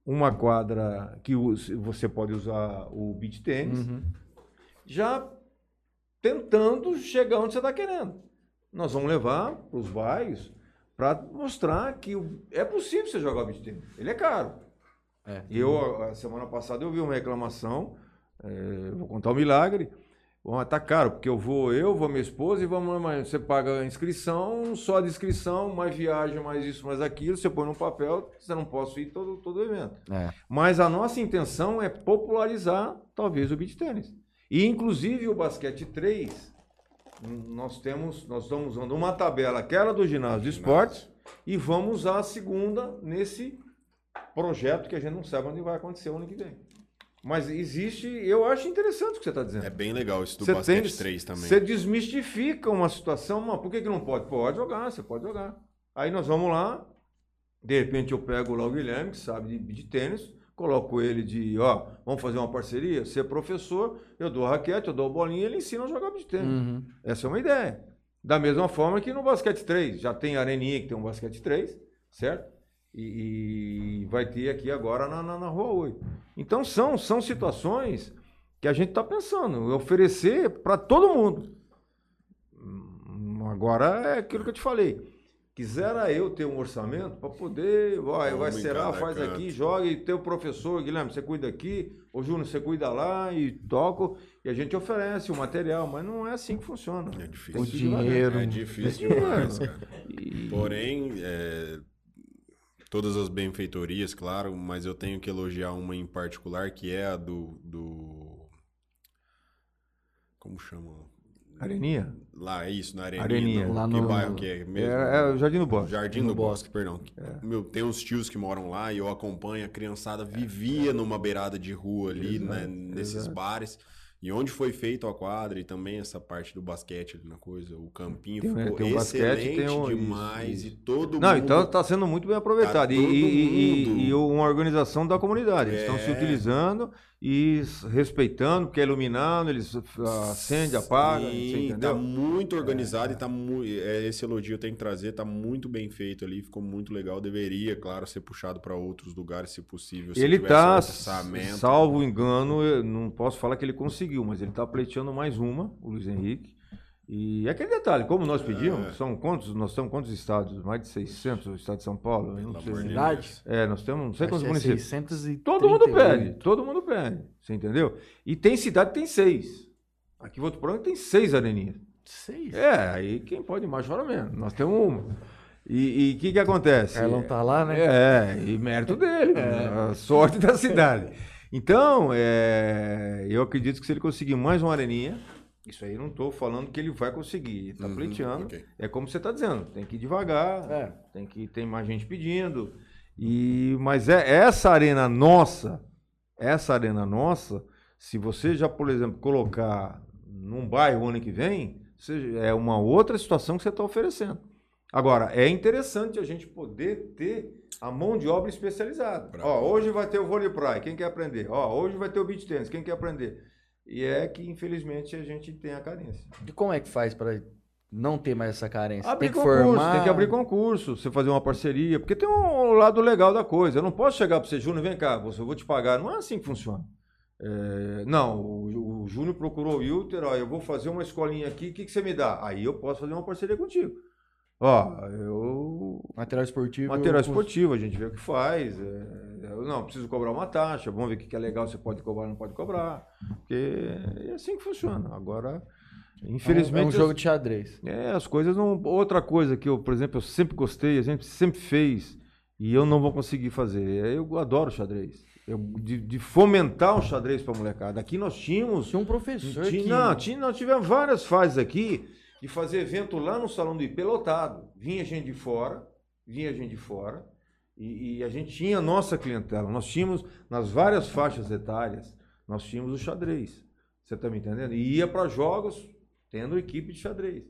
uma quadra que você pode usar o beach tênis,
Uhum.
já tentando chegar onde você está querendo. Nós vamos levar para os bairros para mostrar que é possível você jogar beach tênis. Ele é caro.
É.
Eu, a a semana passada, eu vi uma reclamação, eh, vou contar um milagre. Bom, tá caro, porque eu vou, eu, vou minha esposa e vamos, mas você paga a inscrição, só de inscrição, mais viagem, mais isso, mais aquilo, você põe no papel, você não posso ir todo, todo evento.
É.
Mas a nossa intenção é popularizar, talvez, o beach tênis. E, inclusive, o basquete 3, hum, nós temos, nós estamos usando uma tabela, aquela do ginásio de esportes, e vamos usar a segunda nesse projeto que a gente não sabe onde vai acontecer o ano que vem. Mas existe, eu acho interessante o que você está dizendo.
É bem legal isso do
Você
basquete
tem-
3 também.
Você desmistifica uma situação, mas por que, que não pode? Pode jogar, você pode jogar. Aí nós vamos lá, de repente eu pego lá o Guilherme, que sabe de, de tênis, coloco ele de, ó, vamos fazer uma parceria? É professor, eu dou a raquete, eu dou a bolinha, ele ensina a jogar de tênis.
Uhum.
Essa é uma ideia. Da mesma forma que no basquete 3, já tem Areninha que tem um basquete 3, certo? E, e vai ter aqui agora na, na, na Rua 8. Então são, são situações que a gente está pensando, oferecer para todo mundo. Hum, Agora é aquilo que eu te falei. Quisera eu ter um orçamento para poder, vai, vai
Vamos
será, faz
canto.
aqui, joga e ter o professor, Guilherme, você cuida aqui, ô Júnior, você cuida lá e toco, e a gente oferece o material, mas não é assim que funciona.
É difícil.
O dinheiro.
É difícil demais, cara.
E-
Porém, é, todas as benfeitorias, claro, mas eu tenho que elogiar uma em particular, que é a do. do como chama?
Areninha?
Lá, é isso, na Areninha.
Areninha.
no-
Lá
que
no-
bairro que é mesmo?
É, é o Jardim do Bosque.
Jardim
No
do Bosque,
Bosque.
perdão.
É.
Meu, tem uns tios que moram lá e eu acompanho, a criançada vivia numa beirada de rua ali,
Exato,
né, nesses
exato.
bares. E onde foi feito a quadra e também essa parte do basquete ali na coisa, o campinho
Tem-
ficou
tem basquete,
excelente
tem o-
demais
isso,
e todo
Não,
mundo...
então está sendo muito bem aproveitado.
Tá
E- e, e- e- e uma organização da comunidade. Eles estão se
É.
utilizando e respeitando, porque é iluminado, eles ah, acendem, apagam. você
Sim,
entendeu?
tá muito organizado e tá muito. Esse elogio eu tenho que trazer, tá muito bem feito ali, ficou muito legal. Deveria, claro, ser puxado para outros lugares, se possível. Se
Ele está, salvo engano, eu não posso falar que ele conseguiu, mas ele está pleiteando mais uma, o Luiz Henrique. E é aquele detalhe, como nós pedimos,
É.
são quantos, nós temos quantos estados? Mais de 600 o estado de São Paulo? Eu
Pelo
não sei.
amor de
Verdade.
Deus.
É, nós temos, não sei quantos
é
municípios.
638.
Todo mundo pede, todo mundo pede, você entendeu? E tem cidade que tem seis. Aqui em Votuporanga tem seis areninhas.
Seis.
É, aí quem pode mais chora menos. Nós temos uma. E o que que acontece?
Carlão tá lá, né?
É, e mérito dele, a sorte da cidade. (laughs) Então, é, eu acredito que se ele conseguir mais uma areninha, isso aí eu não estou falando que ele vai conseguir, está
Uhum,
pleiteando.
ok.
É como você está dizendo, tem que ir devagar,
É.
tem que tem mais gente pedindo. E mas é essa arena nossa, essa arena nossa, se você já, por exemplo, colocar num bairro ano que vem, você- é uma outra situação que você está oferecendo. Agora, é interessante a gente poder ter a mão de obra especializada. Ó, hoje vai ter o vôlei praia, quem quer aprender? Ó, hoje vai ter o beach tennis, quem quer aprender? E é que, infelizmente, a gente tem a carência.
E como é que faz pra não ter mais essa carência?
Abrir
tem que
concurso,
formar.
tem que abrir concurso, você fazer uma parceria, porque tem um lado legal da coisa. Eu não posso chegar para você, Júnior, vem cá, você, eu vou te pagar. Não é assim que funciona. É, não, o, o Júnior procurou o Wilter, ó, eu vou fazer uma escolinha aqui, o que, que você me dá? Aí eu posso fazer uma parceria contigo. Ó, eu.
Material esportivo.
Material
com-
esportivo, a gente vê o que faz. é, não, preciso cobrar uma taxa, vamos ver o que é legal, você pode cobrar, não pode cobrar. Porque é assim que funciona. Agora, infelizmente.
É um, é jogo de xadrez.
É, as coisas não. Outra coisa que eu, por exemplo, eu sempre gostei, a gente sempre fez, e eu não vou conseguir fazer. Eu adoro xadrez. Eu, de, de fomentar o xadrez para molecada. Aqui nós tínhamos.
Tinha um professor
tinha,
que...
Não, tinha, nós tivemos várias fases aqui de fazer evento lá no Salão do IP lotado. Vinha gente de fora, vinha gente de fora, e, e, a gente tinha nossa clientela. Nós tínhamos, nas várias faixas etárias, nós tínhamos o xadrez. Você está me entendendo? E ia para jogos tendo equipe de xadrez.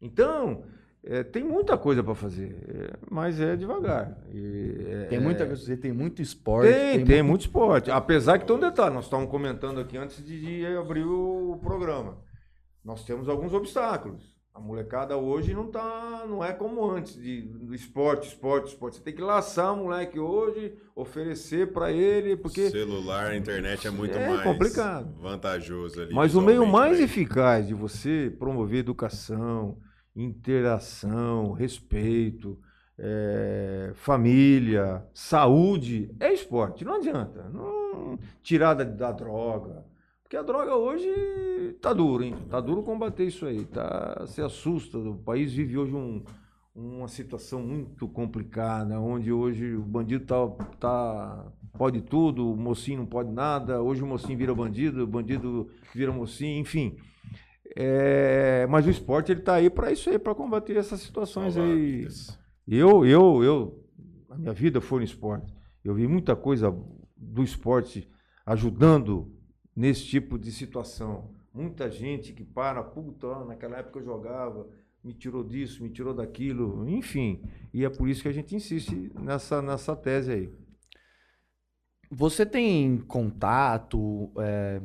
Então, é, tem muita coisa para fazer, é, mas é devagar. E, é,
tem muita coisa, tem muito esporte.
Tem, tem, tem muito... muito... esporte. Apesar que tem um detalhe, nós estávamos comentando aqui antes de, de abrir o programa. Nós temos alguns obstáculos. A molecada hoje não tá, não é como antes de do esporte, esporte, esporte. Você tem que laçar o moleque hoje, oferecer para ele, porque
celular, internet é muito
é
mais
complicado.
vantajoso ali.
Mas o meio mais eficaz de você promover educação, interação, respeito, é, família, saúde, é esporte. Não adianta. Não, tirada da droga, porque a droga hoje tá duro, hein? Tá duro combater isso aí. Tá, se assusta. O país vive hoje um, uma situação muito complicada, onde hoje o bandido tá, tá pode tudo, o mocinho não pode nada. Hoje o mocinho vira bandido, o bandido vira mocinho, enfim. É, mas o esporte ele tá aí para isso aí, para combater essas situações Olá, aí. Eu, eu, eu, a minha vida foi no esporte. Eu vi muita coisa do esporte ajudando nesse tipo de situação. Muita gente que para, puta, naquela época eu jogava, me tirou disso, me tirou daquilo, enfim. E é por isso que a gente insiste nessa, nessa tese aí.
Você tem contato, é,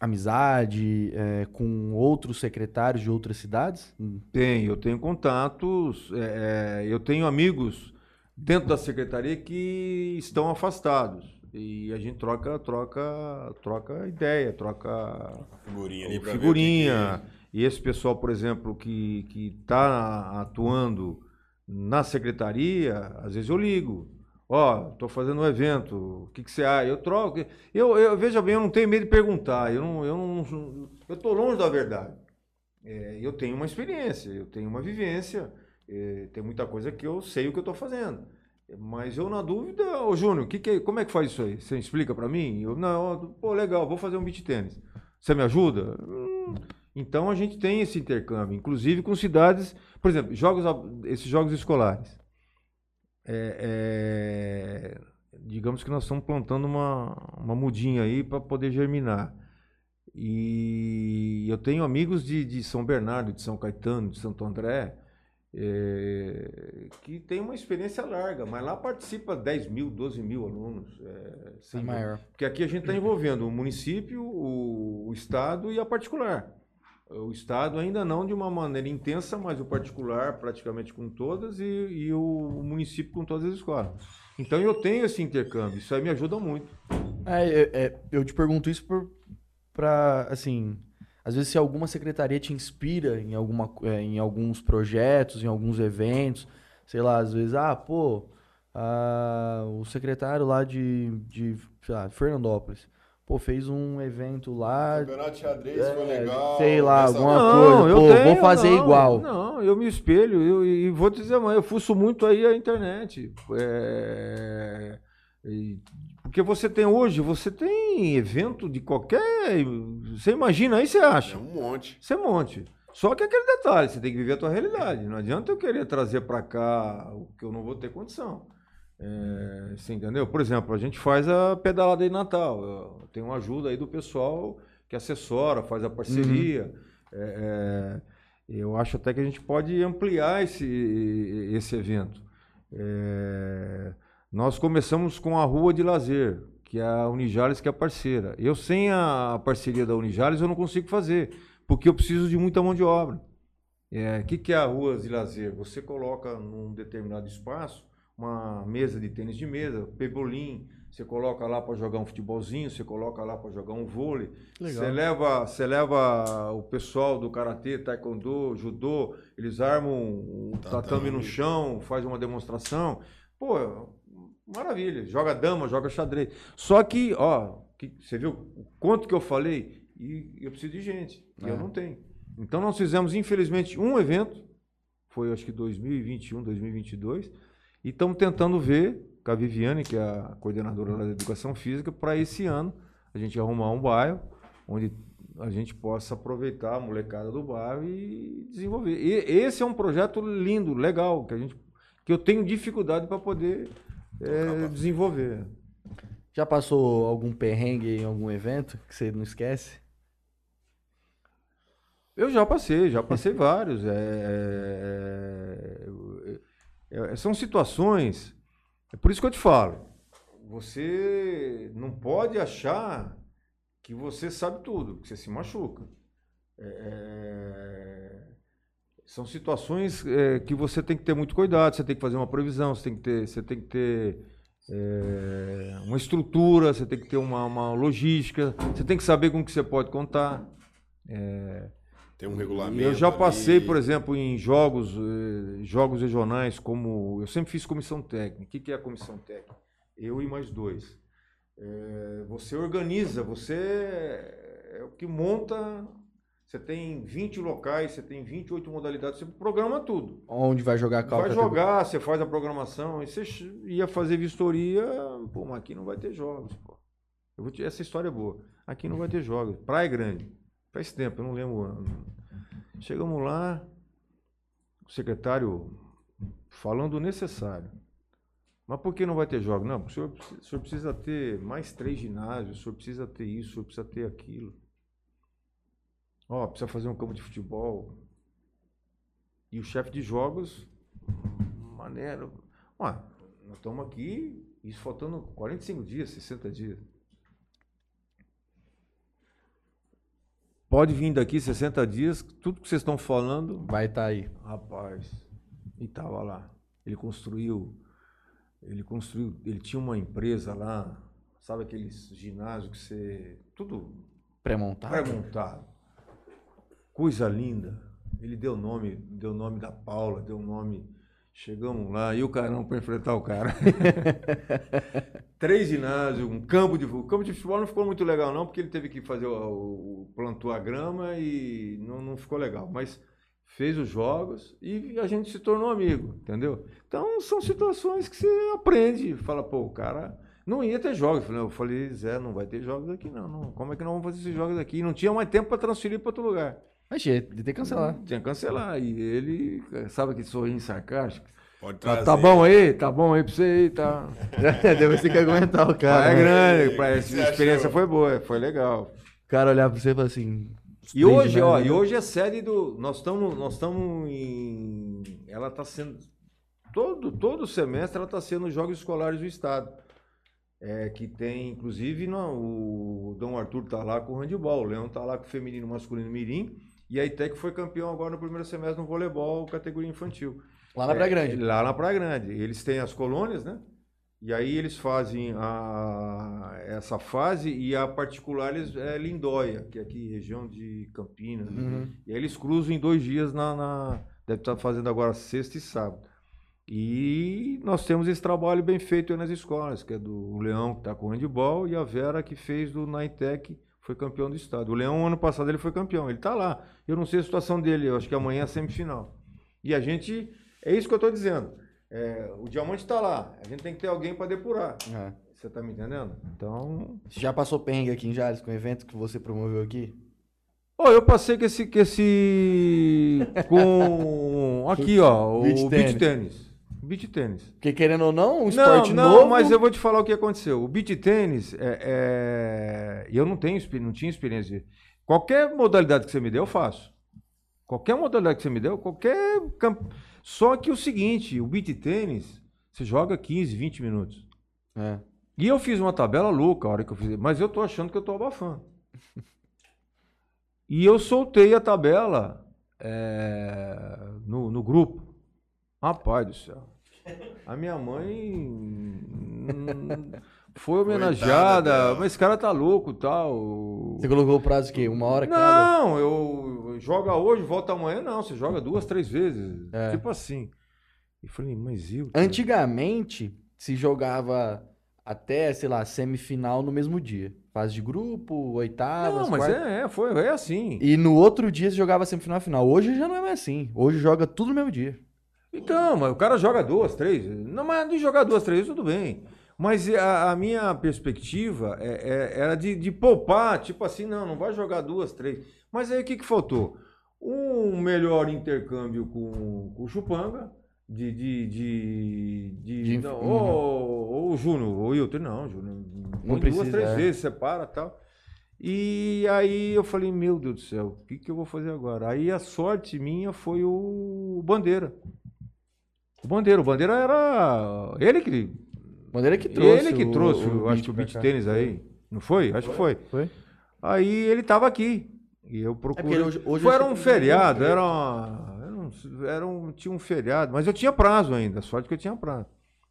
amizade é, com outros secretários de outras cidades?
Tenho, eu tenho contatos, é, é eu tenho amigos dentro da secretaria que estão afastados. E a gente troca, troca, troca ideia, troca
figurinha, ali
figurinha. E esse pessoal, por exemplo, que que está atuando na secretaria, às vezes eu ligo. Ó, oh, estou fazendo um evento, o que, que você acha? Eu troco. Eu, eu, veja bem, eu não tenho medo de perguntar. Eu não, eu não, eu estou longe da verdade. É, eu tenho uma experiência, eu tenho uma vivência, é, tem muita coisa que eu sei o que eu estou fazendo. Mas eu, na dúvida, ô Júnior, que que, como é que faz isso aí? Você explica para mim? Eu, não, pô, legal, vou fazer um beat tênis. Você me ajuda? Hum, então a gente tem esse intercâmbio, inclusive com cidades, por exemplo, jogos, esses jogos escolares. É, é, digamos que nós estamos plantando uma, uma mudinha aí para poder germinar. E eu tenho amigos de, de São Bernardo, de São Caetano, de Santo André, é, que tem uma experiência larga, mas lá participa 10 mil, 12 mil alunos.
É, é maior.
Porque aqui a gente está envolvendo o município, o, o, Estado e a particular. O Estado ainda não de uma maneira intensa, mas o particular praticamente com todas e, e o município com todas as escolas. Então eu tenho esse intercâmbio, isso aí me ajuda muito.
É, é eu te pergunto isso para, assim, às vezes, se alguma secretaria te inspira em, alguma, é, em alguns projetos, em alguns eventos, sei lá, às vezes, ah, pô, ah, o secretário lá de, de sei lá, Fernandópolis, pô, fez um evento lá.
Campeonato de xadrez é, foi legal.
Sei lá, alguma não, coisa. Pô, tenho, vou fazer
não,
igual.
Não, eu me espelho. Eu, e vou te dizer, mãe, eu fuço muito aí a internet. É, e porque você tem hoje, você tem evento de qualquer. Você imagina aí, você acha?
É um monte.
Você é um monte. Só que aquele detalhe, você tem que viver a tua realidade. Não adianta eu querer trazer para cá o que eu não vou ter condição. É, você entendeu? Por exemplo, a gente faz a pedalada de Natal. Tem uma ajuda aí do pessoal que assessora, faz a parceria. Uhum. É, é, eu acho até que a gente pode ampliar esse, esse evento. É, nós começamos com a Rua de Lazer, que é a Unijales que é a parceira. Eu sem a parceria da Unijales eu não consigo fazer, porque eu preciso de muita mão de obra. O é, que, que é a Rua de Lazer? Você coloca num determinado espaço uma mesa de tênis de mesa, pebolim, você coloca lá para jogar um futebolzinho, você coloca lá para jogar um vôlei. Você leva, você leva o pessoal do karatê, taekwondo, judô, eles armam um tatame no chão, faz uma demonstração. Pô, maravilha. Joga dama, joga xadrez. Só que, ó, que, você viu o quanto que eu falei? E eu preciso de gente. E
É.
eu não tenho. Então nós fizemos, infelizmente, um evento. Foi acho que 2021, 2022. E estamos tentando ver com a Viviane, que é a coordenadora da educação física, para esse ano a gente arrumar um bairro onde a gente possa aproveitar a molecada do bairro e desenvolver. E esse é um projeto lindo, legal, que a gente que eu tenho dificuldade para poder eh, desenvolver.
Já passou algum perrengue em algum evento que você não esquece?
Eu já passei, já passei (laughs) vários. É, é, é, são situações. É por isso que eu te falo. Você não pode achar que você sabe tudo, que você se machuca. É, são situações é, que você tem que ter muito cuidado, você tem que fazer uma previsão, você tem que ter, você tem que ter é, uma estrutura, você tem que ter uma, uma logística, você tem que saber com que você pode contar. É,
Tem um regulamento.
eu já passei,
ali.
por exemplo, em jogos, jogos regionais, como. Eu sempre fiz comissão técnica. O que, é a comissão técnica? Eu e mais dois. Você organiza, você é o que monta. Você tem 20 locais, você tem 28 modalidades, você programa tudo.
Onde vai jogar qual
Vai
categoria?
jogar, você faz a programação, e você ia fazer vistoria, pô, mas aqui não vai ter jogos, pô. Eu vou te, essa história é boa. Aqui não vai ter jogos. Praia Grande. Faz tempo, eu não lembro o ano. Chegamos lá, o secretário falando o necessário. Mas por que não vai ter jogos? Não, o senhor, o senhor precisa ter mais três ginásios, o senhor precisa ter isso, o senhor precisa ter aquilo. Ó, precisa fazer um campo de futebol. E o chefe de jogos, maneiro. Ué, nós estamos aqui, isso faltando 45 dias, 60 dias. Pode vir daqui 60 dias, tudo que vocês estão falando,
Vai estar aí.
rapaz. E tava lá. Ele construiu, ele construiu, ele tinha uma empresa lá, sabe aqueles ginásios que você. Tudo
Pré-montado.
pré-montado. Coisa linda. Ele deu nome, deu nome da Paula, deu nome. Chegamos lá e o carão para enfrentar o cara. (laughs) Três ginásios, um campo de futebol. O campo de futebol não ficou muito legal, não, porque ele teve que fazer o, o plantou a grama e não, não ficou legal. Mas fez os jogos e a gente se tornou amigo, entendeu? Então são situações que você aprende. Fala, pô, o cara não ia ter jogos. Eu falei, Zé, não vai ter jogos aqui não, não. Como é que nós vamos fazer esses jogos aqui? E não tinha mais tempo para transferir para outro lugar.
Mas tinha de ter que cancelar.
Tinha que cancelar. E ele, sabe aquele sorriso sarcástico?
Pode
Tá,
trazer.
tá bom aí? Tá bom aí pra você aí, tá. (laughs)
Deve ter que aguentar o cara.
Praia
né?
grande, a experiência
achou?
foi boa, foi legal.
O cara olhar pra você e falar assim.
E hoje, ó, e
nada.
hoje é série do. Nós estamos nós estamos em. Ela está sendo. Todo, todo semestre ela está sendo os Jogos Escolares do Estado. É, que tem, inclusive, no, o Dom Arthur tá lá com o handebol, o Leão tá lá com o feminino masculino mirim, e a ITEC foi campeão agora no primeiro semestre no voleibol, categoria infantil.
Lá na Praia Grande.
É, lá na Praia Grande. Eles têm as colônias, né? E aí eles fazem a, essa fase e a particular eles, é Lindóia, que é aqui região de Campinas.
Uhum.
E aí eles cruzam em dois dias na, na- Deve estar fazendo agora sexta e sábado. E nós temos esse trabalho bem feito aí nas escolas, que é do Leão, que está com handball, e a Vera, que fez do Naitec, foi campeão do estado. O Leão, ano passado, ele foi campeão. Ele está lá. Eu não sei a situação dele, eu acho que amanhã é semifinal. E a gente. É isso que eu estou dizendo. É, o diamante está lá. A gente tem que ter alguém para depurar.
É.
Você está me entendendo? Então.
Você já passou perrengue aqui em Jales com o evento que você promoveu aqui?
Ó, eu passei com esse. Com esse com. (laughs) Aqui, ó. O beach tênis. Beach tênis.
Porque querendo ou não, um
Não,
esporte
não,
novo.
mas eu vou te falar o que aconteceu. O beach tênis, é, é, eu não tenho, não tinha experiência. Qualquer modalidade que você me der, eu faço. Qualquer modalidade que você me der, qualquer. Só que o seguinte, o beach tênis, você joga 15, 20 minutos.
É.
E eu fiz uma tabela louca a hora que eu fiz, mas eu tô achando que eu tô abafando. E eu soltei a tabela é, no, no grupo. Rapaz do céu. A minha mãe hum, foi homenageada,
Coitada
mas esse cara tá louco tal.
Você colocou o prazo de quê? Uma hora cada?
Não, eu eu joga hoje, volta amanhã, não. Você joga duas, três vezes.
É.
Tipo assim. E falei, mas eu.
Antigamente, se jogava até, sei lá, semifinal no mesmo dia. Fase de grupo, oitavas,
Não, mas
quartas.
é, é, foi, é assim.
E no outro dia se jogava semifinal final. Hoje já não é mais assim. Hoje joga tudo no mesmo dia.
Então, mas o cara joga duas, três. Não, mas de jogar duas, três, tudo bem. Mas a, a minha perspectiva é- é- era de, de poupar, tipo assim, não, não vai jogar duas, três. Mas aí o que, que faltou? Um melhor intercâmbio com, com o Chupanga, de. de, de, de-
De-
não,
uhum.
ou, ou o Júnior, ou o Hilton, não, Júnior. põe
precisa,
duas, três
é.
vezes, separa e tal. E aí eu falei, meu Deus do céu, o que, que eu vou fazer agora? Aí a sorte minha foi o Bandeira. O Bandeira, o Bandeira era ele que
Bandeira que trouxe.
ele que
o-
trouxe,
o
eu acho que o beat tênis aí, não foi? Acho que foi.
Foi?
Aí ele tava aqui e eu procurei.
É hoje- hoje
foi, era um feriado, era, uma- era um, era um- tinha um feriado, mas eu tinha prazo ainda, sorte que eu tinha prazo.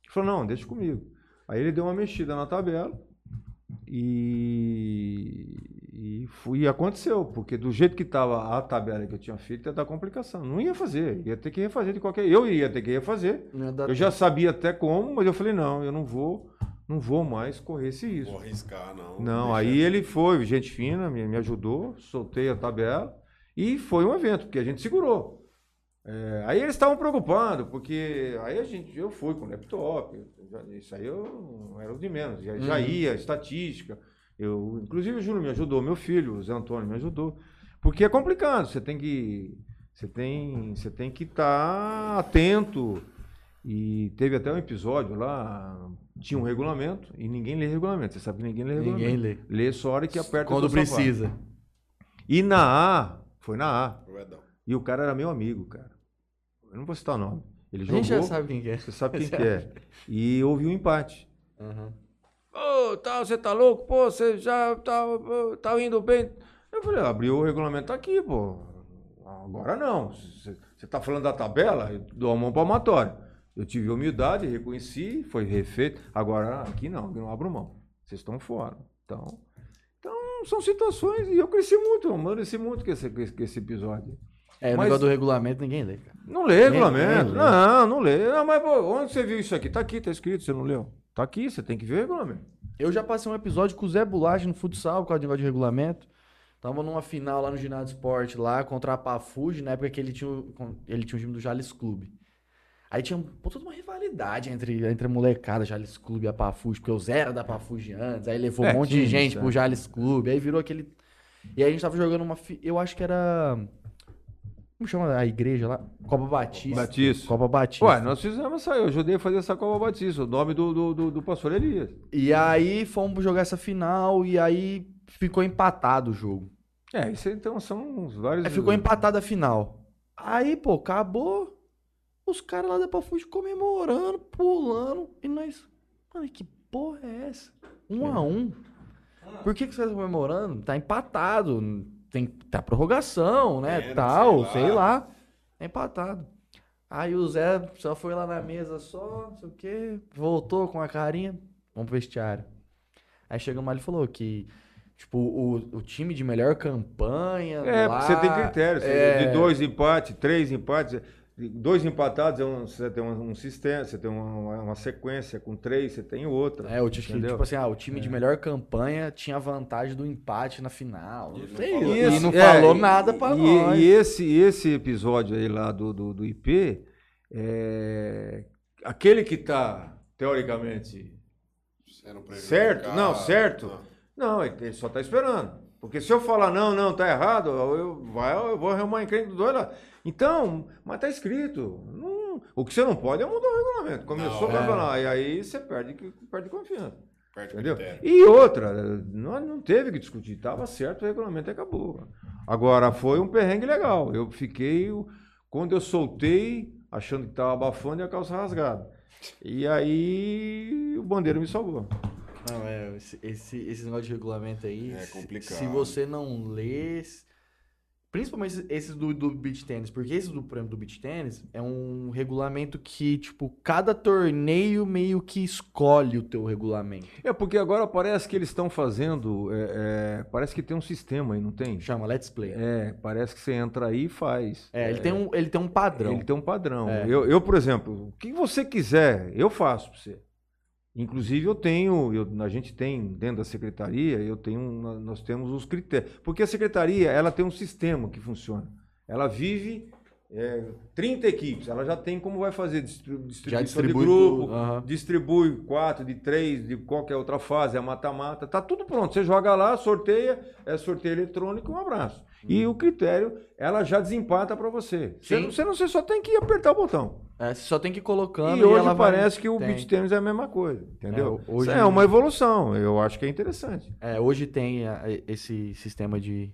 Ele falou não, deixa comigo. Aí ele deu uma mexida na tabela e e, fui, e aconteceu, porque do jeito que estava a tabela que eu tinha feito, ia dar complicação. Não ia fazer, ia ter que refazer de qualquer. Eu ia ter que refazer.
Não
Eu já sabia até como, mas eu falei, não, eu não vou, não vou mais correr esse risco.
Vou arriscar, não.
Não,
Deixa-
aí ele foi, gente fina, me, me ajudou, soltei a tabela e foi um evento, porque a gente segurou. É, aí eles estavam preocupados, porque aí a gente, eu fui com laptop, já- isso aí eu era o de menos, já, já
Uhum.
ia, estatística. Eu, inclusive o Júlio me ajudou, meu filho, o Zé Antônio me ajudou. Porque é complicado, você tem que. Você tem, você tem que estar atento. E teve até um episódio lá, tinha um regulamento, e ninguém lê regulamento. Você sabe que ninguém lê regulamento.
Ninguém lê.
Lê só a hora que aperta
Quando
sapato.
precisa.
E na A, foi na A. E o cara era meu amigo, cara. Eu não vou citar o nome. Ele
A
jogou.
gente já sabe quem que é.
Você sabe quem (laughs) que é. E houve um empate.
Aham.
Ô, tal, você tá louco? Pô, você já tá, tá indo bem. Eu falei, abriu o regulamento aqui, pô. Agora não. Você tá falando da tabela, eu dou a mão palmatória. Eu tive humildade, reconheci, foi refeito. Agora, aqui não, eu não abro mão. Vocês estão fora. Então, então, são situações. E eu cresci muito, eu amadureci muito com esse, com esse- episódio.
É, o
Mas-
negócio do regulamento ninguém lê, cara.
Não lê regulamento.
nem lê.
Não, não lê. Não, mas pô, onde você viu isso aqui? Tá aqui, tá escrito, você não leu. Tá aqui, você tem que ver o regulamento.
Eu já passei um episódio com o Zé Bulacha no futsal, por causa do negócio de regulamento. Tava numa final lá no ginásio esporte, lá contra a Pafuji, na época que ele tinha, o- com- ele tinha um time do Jales Clube. Aí tinha pô, toda uma rivalidade entre, entre a molecada, Jales Clube e a Pafuji, porque o Zé era da Pafuji antes, aí levou
É,
um monte de gente
isso,
pro. Jales Clube, aí virou aquele. E aí a gente tava jogando uma. Eu acho que era. Como chama a igreja lá? Copa Batista.
Batista.
Copa Batista.
Ué, nós fizemos essa aí. Eu ajudei a fazer essa Copa Batista. O nome do, do, do, do pastor Elias.
E aí fomos jogar essa final e aí ficou empatado o jogo.
É, isso então são uns vários.
Aí ficou empatada a final. Aí, pô, acabou. Os caras lá da Pafuji comemorando, pulando. E nós. Mano, que porra é essa? Um a um. Por que, que vocês estão comemorando? Tá empatado. Tem tá prorrogação, né?
Pênalti,
Tal,
sei
sei
lá.
lá. Tá empatado. Aí o Zé só foi lá na mesa só, não sei o quê. Voltou com a carinha. Vamos pro vestiário. Aí chegamos lá e falou que. Tipo, o, o time de melhor campanha.
É,
lá,
porque você tem critérios.
é,
De dois empates, três empates. Dois empatados, é um- você tem um, um sistema, você tem uma, uma sequência. Com três, você tem outra.
É, o time,
entendeu?
tipo assim, ah, o time de melhor campanha tinha vantagem do empate na final. Não sei,
falou
e não
é,
falou nada pra
e,
nós.
E esse, esse episódio aí lá do, do, do IP, é, aquele que está, teoricamente, Certo, não, certo.
Não.
Não, ele ele só está esperando. Porque se eu falar, não, não, tá errado, eu, vai, eu vou arrumar encrenca do dois lá. Então, mas tá escrito. Não- o que você não pode é mudar o regulamento. Começou
Não,
a
é.
e aí você perde, perde confiança.
Perde o
Entendeu? E outra, não, não teve que discutir, estava certo o regulamento e acabou. Agora, foi um perrengue legal. Eu fiquei, quando eu soltei, achando que estava abafando e a calça rasgada. E aí o bandeiro me salvou.
Não, é, esse, esse, esse negócio de regulamento aí.
É
se-
complicado.
Se você não lê. Principalmente esses- do, do beach tennis, porque esse do prêmio do beach tennis é um regulamento que, tipo, cada torneio meio que escolhe o teu regulamento.
É porque agora parece que eles estão fazendo. é, é, parece que tem um sistema aí, não tem?
Chama Let's Play. É,
É, parece que você entra aí e faz.
ele, tem um, ele tem um padrão.
Ele tem um padrão.
É.
Eu, eu, por exemplo, o que você quiser, eu faço pra você. Inclusive eu tenho, eu, a gente tem dentro da secretaria, eu tenho, nós temos os critérios, porque a secretaria ela tem um sistema que funciona. Ela vive é, 30 equipes, ela já tem como vai fazer distribuição distribui de grupo, uhum. distribui quatro, de três, de qualquer outra fase, é mata-mata, tá tudo pronto. Você joga lá, sorteia, é sorteio eletrônico, um abraço. Uhum. E o critério, ela já desempata para você. Você, você, não, você só tem que apertar o botão.
É, você só tem que ir colocando.
E, e hoje parece vai... que o tem. beat tênis é a mesma coisa, entendeu? É, hoje... é uma evolução, eu acho que é interessante.
É, hoje tem esse sistema de.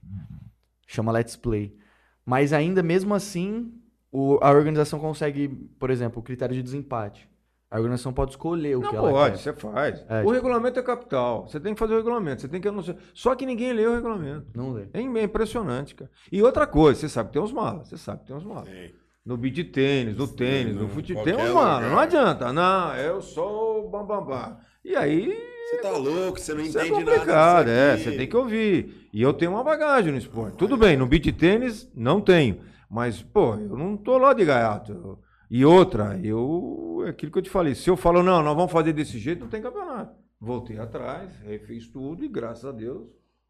chama Let's Play mas ainda mesmo assim, o, a organização consegue, por exemplo, o critério de desempate. A organização pode escolher o
não
que
ela
pode,
quer. você faz. É, o tipo... regulamento é capital. Você tem que fazer o regulamento. Você tem que anunciar. Só que ninguém lê o regulamento.
Não lê.
É, é impressionante, cara. E outra coisa, você sabe que tem uns malas. Você sabe que tem uns malas. Sim. No beat tênis, no tênis, no futebol. Tem uns malas. Não adianta. Não, eu sou o bambambam. E aí.
Você tá louco, você não é entende
é complicado, nada. É, você tem que ouvir. E eu tenho uma bagagem no esporte. Tudo bem, no beat tênis, não tenho. Mas, pô, eu não tô lá de gaiato. E outra, eu. É aquilo que eu te falei. Se eu falo, não, nós vamos fazer desse jeito, não tem campeonato. Voltei atrás, refiz tudo e graças a Deus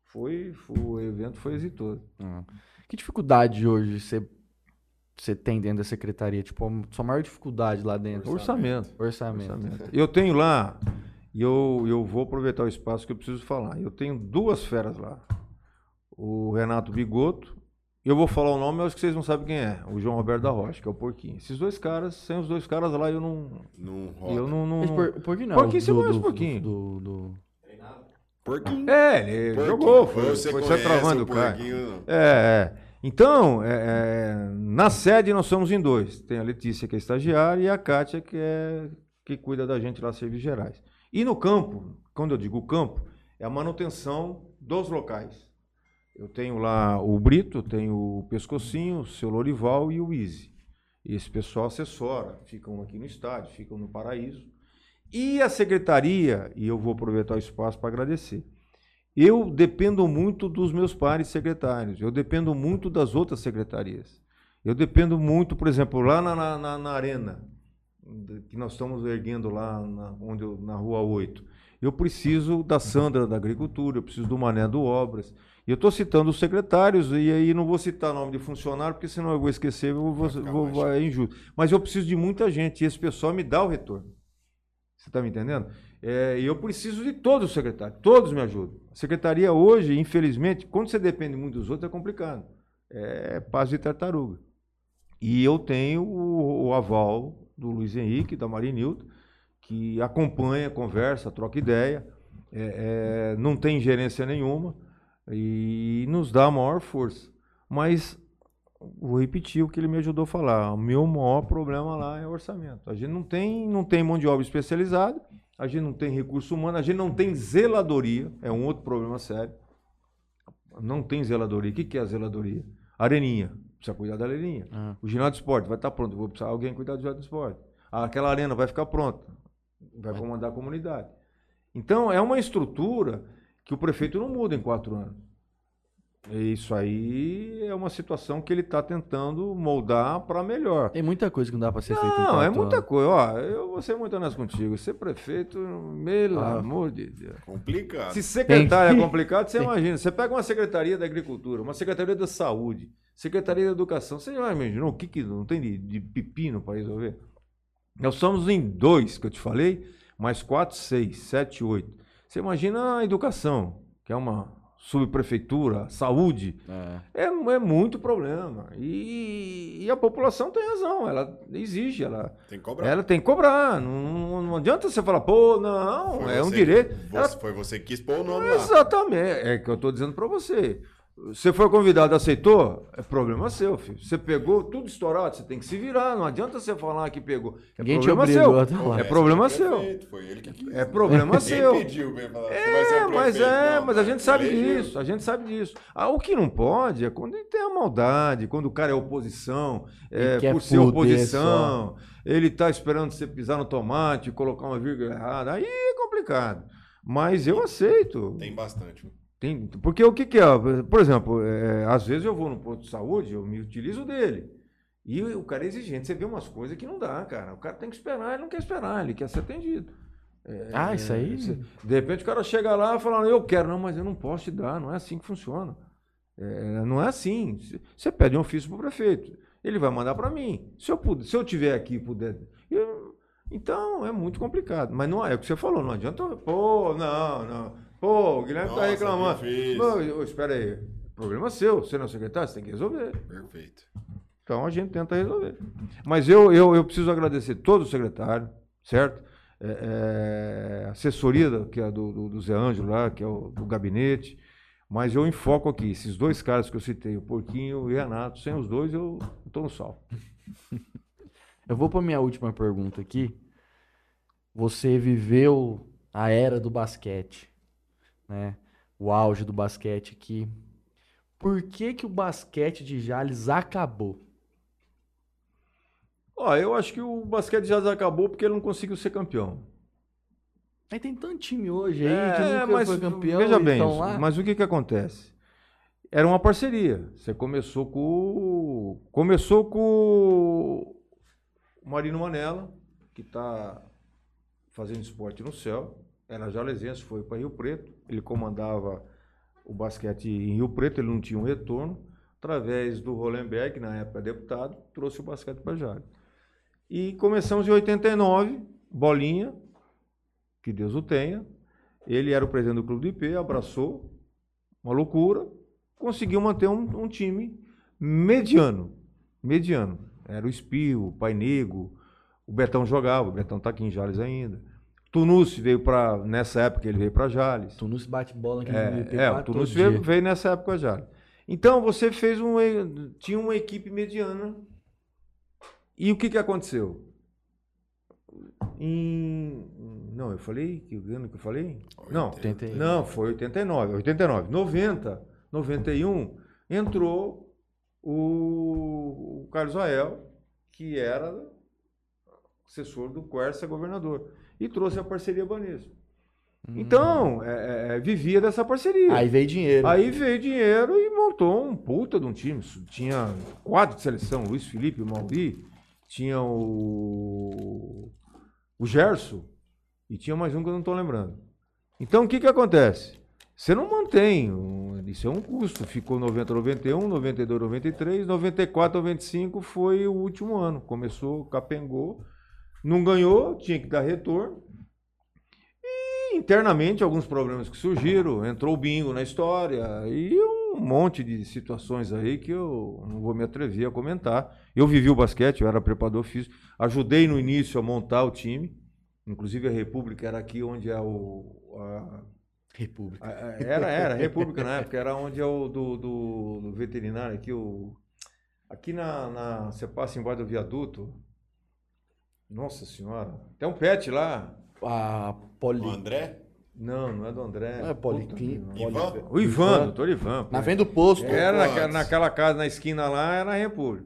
foi, foi o evento foi exitoso.
Uhum. Que dificuldade hoje você, você tem dentro da secretaria? Tipo, a sua maior dificuldade lá dentro?
Orçamento.
Orçamento. Orçamento.
Eu tenho lá, e eu, eu vou aproveitar o espaço que eu preciso falar. Eu tenho duas feras lá. O Renato Bigoto eu vou falar o nome, eu acho que vocês não sabem quem é. O João Roberto da Rocha, que é o Porquinho. Esses dois caras, sem os dois caras lá, eu não.
Não
roda. Eu não. não...
Por, o Porquinho não.
Porquinho, você conhece
o
Porquinho.
Do, do,
Porquinho.
É, ele Porquinho. jogou. Foi, você foi se travando o cara. É, é. Então, é, é, na sede nós somos em dois. Tem a Letícia, que é estagiária, e a Kátia, que é que cuida da gente lá, Serviços Gerais. E no campo, quando eu digo campo, é a manutenção dos locais. Eu tenho lá o Brito, tenho o Pescocinho, o seu Lorival e o Easy. Esse pessoal assessora, ficam aqui no estádio, ficam no Paraíso. E a secretaria, e eu vou aproveitar o espaço para agradecer. Eu dependo muito dos meus pares secretários, eu dependo muito das outras secretarias. Eu dependo muito, por exemplo, lá na, na, na arena, que nós estamos erguendo lá na, onde eu, na Rua 8. Eu preciso da Sandra da Agricultura, eu preciso do Mané do Obras, eu estou citando os secretários, e aí não vou citar nome de funcionário, porque senão eu vou esquecer, eu vou, vou, vou é injusto. Mas eu preciso de muita gente, e esse pessoal me dá o retorno. Você está me entendendo? É, e eu preciso de todos os secretários, todos me ajudam. A secretaria hoje, infelizmente, quando você depende muito dos outros, é complicado. É paz de tartaruga. E eu tenho o, o aval do Luiz Henrique, da Marinildo, que acompanha, conversa, troca ideia, é, é, não tem gerência nenhuma e nos dá a maior força. Mas vou repetir o que ele me ajudou a falar. O meu maior problema lá é orçamento. A gente não tem, não tem mão de obra especializada, a gente não tem recurso humano, a gente não tem zeladoria, é um outro problema sério. Não tem zeladoria. O que, que é a zeladoria? Areninha. Precisa cuidar da areninha. Uhum. O ginásio de esporte vai estar pronto. Vou precisar alguém cuidar do ginásio de esporte. Aquela arena vai ficar pronta. Vai comandar a comunidade. Então, é uma estrutura que o prefeito não muda em quatro anos. Isso aí é uma situação que ele está tentando moldar para melhor.
Tem muita coisa que não dá para ser
feita
em
Não, é muita anos. coisa. Ó, eu vou ser muito honesto contigo. Ser prefeito, pelo ah, amor de Deus.
Complicado.
Se secretário é complicado, você imagina. Você pega uma secretaria da agricultura, uma secretaria da saúde, secretaria da educação. Você já imaginou o que, que não tem de, de pepino para resolver? Nós somos em dois, que eu te falei, mais quatro, seis, sete, oito. Você imagina a educação, que é uma subprefeitura, saúde. É. é, é muito problema. E, e, a população tem razão, ela exige, ela
tem que cobrar.
Ela tem que cobrar. Não, não adianta você falar, pô, não, foi é um direito.
Você, ela... Foi você que quis pôr o nome
Exatamente, lá. é que eu estou dizendo para você. Você foi convidado, aceitou? É problema seu, filho. Você pegou tudo estourado, você tem que se virar. Não adianta você falar que pegou. É Ninguém problema seu. É problema seu.
Foi ele que quis.
É problema (laughs) seu.
pediu falar.
É, mas é, não, mas a gente sabe disso. A gente sabe disso. Ah, o que não pode é quando ele tem a maldade, quando o cara é oposição, é, por ser oposição, ele tá esperando você pisar no tomate, colocar uma vírgula errada. Aí é complicado. Mas eu aceito.
Tem bastante.
Tem, porque o que, que é? Por exemplo, é, às vezes eu vou no posto de saúde, eu me utilizo dele. E o cara é exigente. Você vê umas coisas que não dá, cara. O cara tem que esperar, ele não quer esperar, ele quer ser atendido.
Ah, isso aí.
De repente o cara chega lá e fala, eu quero, não, mas eu não posso te dar, não é assim que funciona. É, não é assim. Você pede um ofício para o prefeito, ele vai mandar para mim. Se eu, puder, se eu tiver aqui puder. Eu, então é muito complicado. Mas não é, é o que você falou, não adianta. Pô, não, não. Pô, o Guilherme está reclamando. Pô, espera aí. Problema seu, você não é secretário, você tem que resolver.
Perfeito.
Então a gente tenta resolver. Mas eu, eu, eu preciso agradecer todo o secretário, certo? É, é, assessoria do, que é do, do, do, Zé Ângelo lá, que é o do gabinete. Mas eu enfoco aqui, esses dois caras que eu citei, o Porquinho e o Renato, sem os dois eu estou no sal. (laughs)
eu vou para minha última pergunta aqui. Você viveu a era do basquete, né? O auge do basquete aqui. Por que que o basquete de Jales acabou?
Ó, eu acho que o basquete de Jales acabou porque ele não conseguiu ser campeão.
Aí tem tanto time hoje aí é, que nunca mas, foi campeão.
Veja bem, isso, mas o que que acontece? Era uma parceria. Você começou com começou com o Marino Manela, que está fazendo esporte no céu. Era jalesense, foi para Rio Preto. Ele comandava o basquete em Rio Preto, ele não tinha um retorno. Através do Rolenberg, na época deputado, trouxe o basquete para Jales. E começamos em 89, Bolinha, que Deus o tenha. Ele era o presidente do clube do IP, abraçou, uma loucura, conseguiu manter um, um time mediano. Mediano. Era o Espio, o Pai Nego, o Betão jogava, o Betão está aqui em Jales ainda. Tunus veio para nessa época ele veio para Jales.
Tunus bate bola aqui
é, no. É, o Tunus veio, veio, nessa época Jales. Então você fez um tinha uma equipe mediana. E o que que aconteceu? Em não, eu falei que o ano que eu falei? Não, 80. não, foi 89, 89, 90, 91 entrou o, o Carlos Ael, que era assessor do Quercia governador, e trouxe a parceria Banesco. Hum. Então, é, é, é, vivia dessa parceria.
Aí veio dinheiro.
Aí veio dinheiro e montou um puta de um time. Tinha quatro de seleção, Luiz Felipe, o Mauri, tinha o, o Gerson, e tinha mais um que eu não estou lembrando. Então, o que, que acontece? Você não mantém, isso é um custo. Ficou 90, 91, 92, 93, 94, 95 foi o último ano. Começou, capengou, não ganhou, tinha que dar retorno. E internamente alguns problemas que surgiram, entrou o bingo na história e um monte de situações aí que eu não vou me atrever a comentar. Eu vivi o basquete, eu era preparador físico, ajudei no início a montar o time. Inclusive a República era aqui onde é o. A,
República. A,
era, era, República na época, era onde é o do, do, do veterinário aqui, o. Aqui na, na. Você passa embaixo do viaduto. Nossa senhora. Tem um pet lá.
A Poli.
O André?
Não, não é do André.
Não é Policlin.
Ivan? O Ivan, doutor Ivan.
Na venda do posto.
Era naquela, naquela casa na esquina lá, era a República.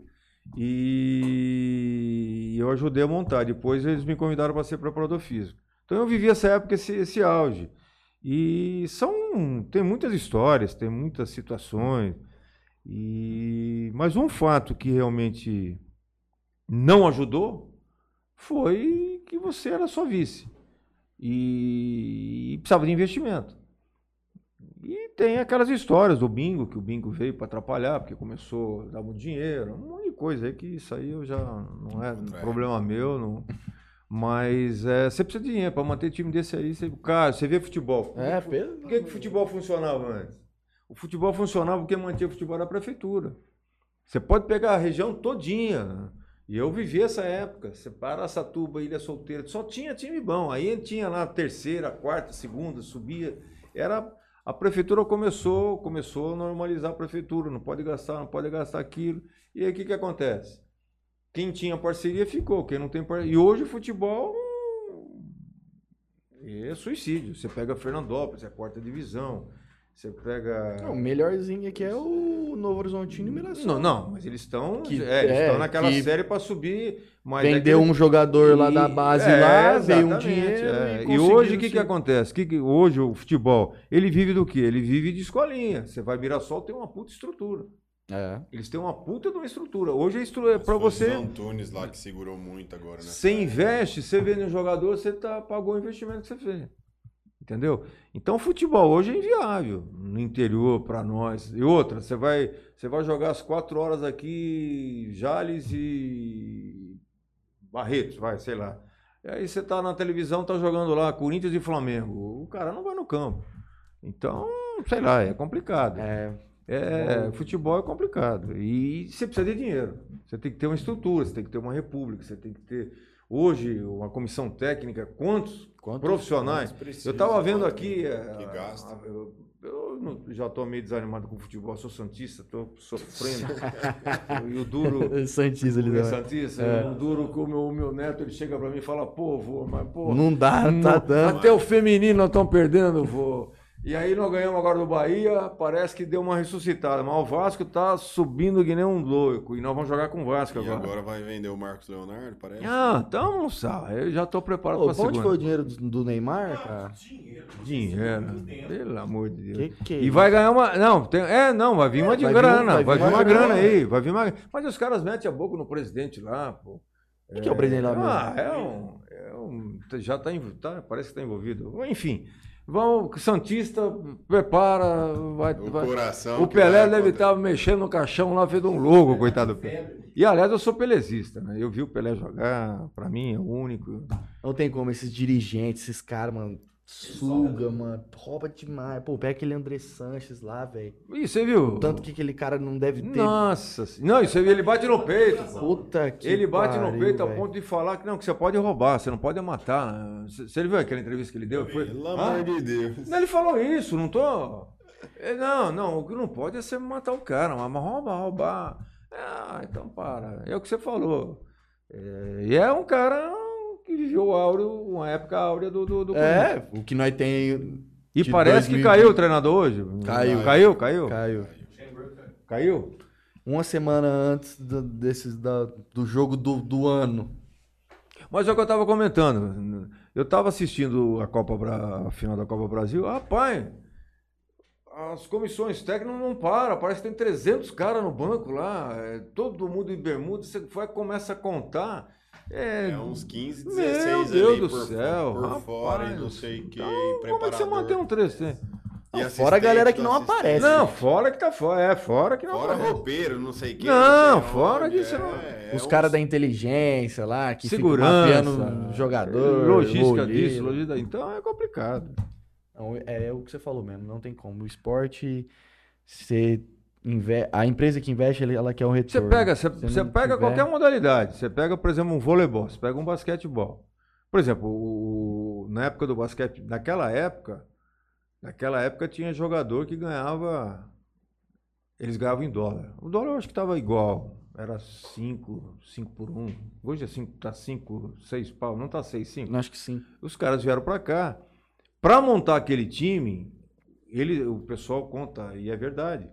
E eu ajudei a montar. Depois eles me convidaram para ser preparador físico. Então eu vivi essa época, esse, esse auge. E são. Tem muitas histórias, tem muitas situações. E, mas um fato que realmente não ajudou foi que você era só vice. E, e precisava de investimento. E tem aquelas histórias do bingo, que o bingo veio para atrapalhar, porque começou a dar muito dinheiro, um monte de coisa aí que isso aí eu já não é, é. problema meu, não. Mas é, você precisa de dinheiro para manter time desse aí. Você, cara, você vê futebol.
É,
por, por que, que o futebol funcionava antes? O futebol funcionava porque mantinha o futebol da prefeitura. Você pode pegar a região todinha. E eu vivi essa época. Você para Satuba, Ilha Solteira, só tinha time bom. Aí tinha lá terceira, quarta, segunda, subia. Era a prefeitura começou, começou a normalizar a prefeitura, não pode gastar, não pode gastar aquilo. E aí o que, que acontece? Quem tinha parceria ficou, quem não tem parceria. E hoje o futebol é suicídio. Você pega Fernandópolis, é quarta divisão. Você pega.
Não, o melhorzinho aqui é o Novo Horizontino e Mirassol.
Não, não, mas eles estão. É, eles é, estão naquela série para subir. Mas
vendeu é que... um jogador lá da base é, lá, veio um dinheiro.
É. E, e, hoje o que, que acontece? Que, que, hoje o futebol, ele vive do quê? Ele vive de escolinha. Você vai Mirassol, tem uma puta estrutura.
É.
Eles têm uma puta de uma estrutura. Hoje a estrutura é
Se fosse
você.
o Antunes lá que segurou muito agora, né?
Você investe, você vende um jogador, você tá, pagou o investimento que você fez. Entendeu? Então, futebol hoje é inviável no interior para nós. E outra, você vai, você vai jogar as quatro horas aqui, Jales e Barretos, vai, sei lá. E aí você tá na televisão, tá jogando lá Corinthians e Flamengo. O cara não vai no campo. Então, sei lá, é complicado.
É.
É, futebol é complicado. E você precisa de dinheiro. Você tem que ter uma estrutura, você tem que ter uma república, você tem que ter. Hoje, uma comissão técnica, quantos
Quantos-
profissionais?
precisa,
Eu estava vendo aqui.
que
eh,
gasta.
a- eu eu não- já estou meio desanimado com o futebol, sou Santista, estou sofrendo. (laughs) e o duro.
Santista
o
né?
Santista,
É.
o duro que o meu, neto ele chega para mim e fala: pô, vô, mas pô.
Não dá, não tá
Não,
dando.
Até o feminino nós estamos perdendo, vô. E aí nós ganhamos agora do Bahia, parece que deu uma ressuscitada. Mas o Vasco tá subindo que nem um louco. E nós vamos jogar com o Vasco
E
agora.
agora vai vender o Marcos Leonardo, parece?
Ah, então, moçada, eu já tô preparado
Ô,
para
pra onde
segunda.
foi o dinheiro do, do Neymar, cara?
Dinheiro, pelo amor de Deus.
Que que é
E vai ganhar uma. Não, tem- é, não, vai vir uma de
vai vir
grana.
vai
vai
vir
vir
uma
uma grana
grana.
aí. Vai vir uma... Mas os caras metem a boca no presidente lá, pô.
Quem que é o presidente lá mesmo?
Ah, é um. é um- já tá, env- tá- Parece que tá envolvido. Enfim. Vamos, Santista, prepara. Vai,
O
vai-
coração.
O Pelé deve estar mexendo no caixão lá, fez um louco, coitado do Pelé. E aliás, eu sou pelezista, né? Eu vi o Pelé jogar, pra mim é o único.
Não tem como, esses dirigentes, esses caras, mano, suga, mano, rouba demais. Pô, pega aquele André Sanches lá, velho.
E você viu?
Tanto que aquele cara não deve ter.
Nossa, não, isso aí ele bate no peito.
Puta que
Ele bate no
pariu,
peito a ponto de falar que não, que você pode roubar, você não pode matar. né? Você viu aquela entrevista que ele deu? Foi,
Pelo amor de Deus.
Não, Ele falou isso, não tô. É, Não, não, o que não pode é você matar o cara, mas roubar, roubar. Ah, então para. É o que você falou. É, e é um cara viveu o áureo, uma época áurea do, do, do.
É, o que nós tem.
E parece que
2020.
caiu o treinador hoje.
Caiu.
Caiu, caiu.
Caio.
Caiu?
Uma semana antes do, desses, da, do jogo do, do ano.
Mas é o que eu estava comentando. Eu estava assistindo a Copa Bra... a final da Copa Brasil. Rapaz, as comissões técnicas não param. Parece que tem 300 caras no banco lá. é, todo mundo em bermuda. Você vai, começa a contar. É,
É uns 15,
Meu
16
Deus
ali
do
por,
céu,
por
rapaz.
fora e não sei o que.
Então, como é que você mantém um 3?
E
Fora a galera que não aparece.
Não, fora que tá fora. É, fora que não
Fora
aparece.
roupeiro, não sei o que.
Não,
sei
fora
onde,
disso, não.
é,
Os
é
caras
uns-
da inteligência lá, que
Segurança,
ficam mapeando jogador.
logística
goleiro.
disso, logística. Então é complicado.
Não, é, é o que você falou mesmo, não tem como. O esporte, você. A empresa que investe, ela- quer um
Você
retorno.
pega, você,
Se
você pega
tiver-
qualquer modalidade. Você pega, por exemplo, um voleibol, você pega um basquetebol. Por exemplo, o- na época do basquete, naquela época, naquela época tinha jogador que ganhava, eles ganhavam em dólar. O dólar eu acho que estava igual, era 5, 5 por 1. Hoje é 5, tá 5, 6 pau, não tá 6, 5.
Acho que sim.
Os caras vieram para cá. Para montar aquele time, ele, o pessoal conta, e é verdade.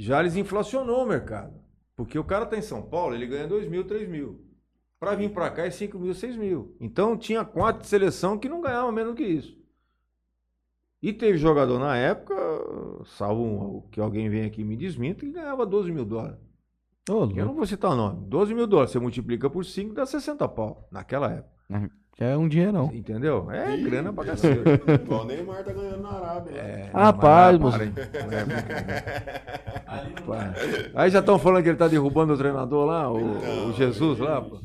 Já eles inflacionou o mercado. Porque o cara tá em São Paulo, ele ganha 2 mil, 3 mil. Para vir para cá é 5 mil, 6 mil. Então tinha quatro de seleção que não ganhavam menos que isso. E teve jogador na época, salvo um- que alguém vem aqui e me desminta, que ganhava 12 mil dólares.
Ô,
Eu não vou citar o nome. 12 mil dólares, você multiplica por 5, dá 60 pau. Naquela época.
É um dinheirão.
Entendeu? É
Ih,
grana pra cacete. (laughs)
Igual o Neymar tá ganhando na Arábia. né?
É,
Rapaz,
não, mas
moço.
é. (laughs) Aí já estão falando que ele tá derrubando o treinador lá, o,
Não,
o Jesus lá, pô.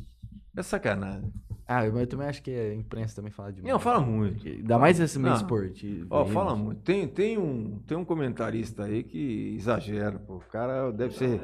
É sacanagem.
Ah, mas eu também acho que a imprensa também fala demais.
Não, fala muito.
Ainda mais esse meio
Não.
esportivo.
Ó,
aí,
fala
moço.
muito. Tem, tem, um, tem um comentarista aí que exagera, pô. O cara deve ser.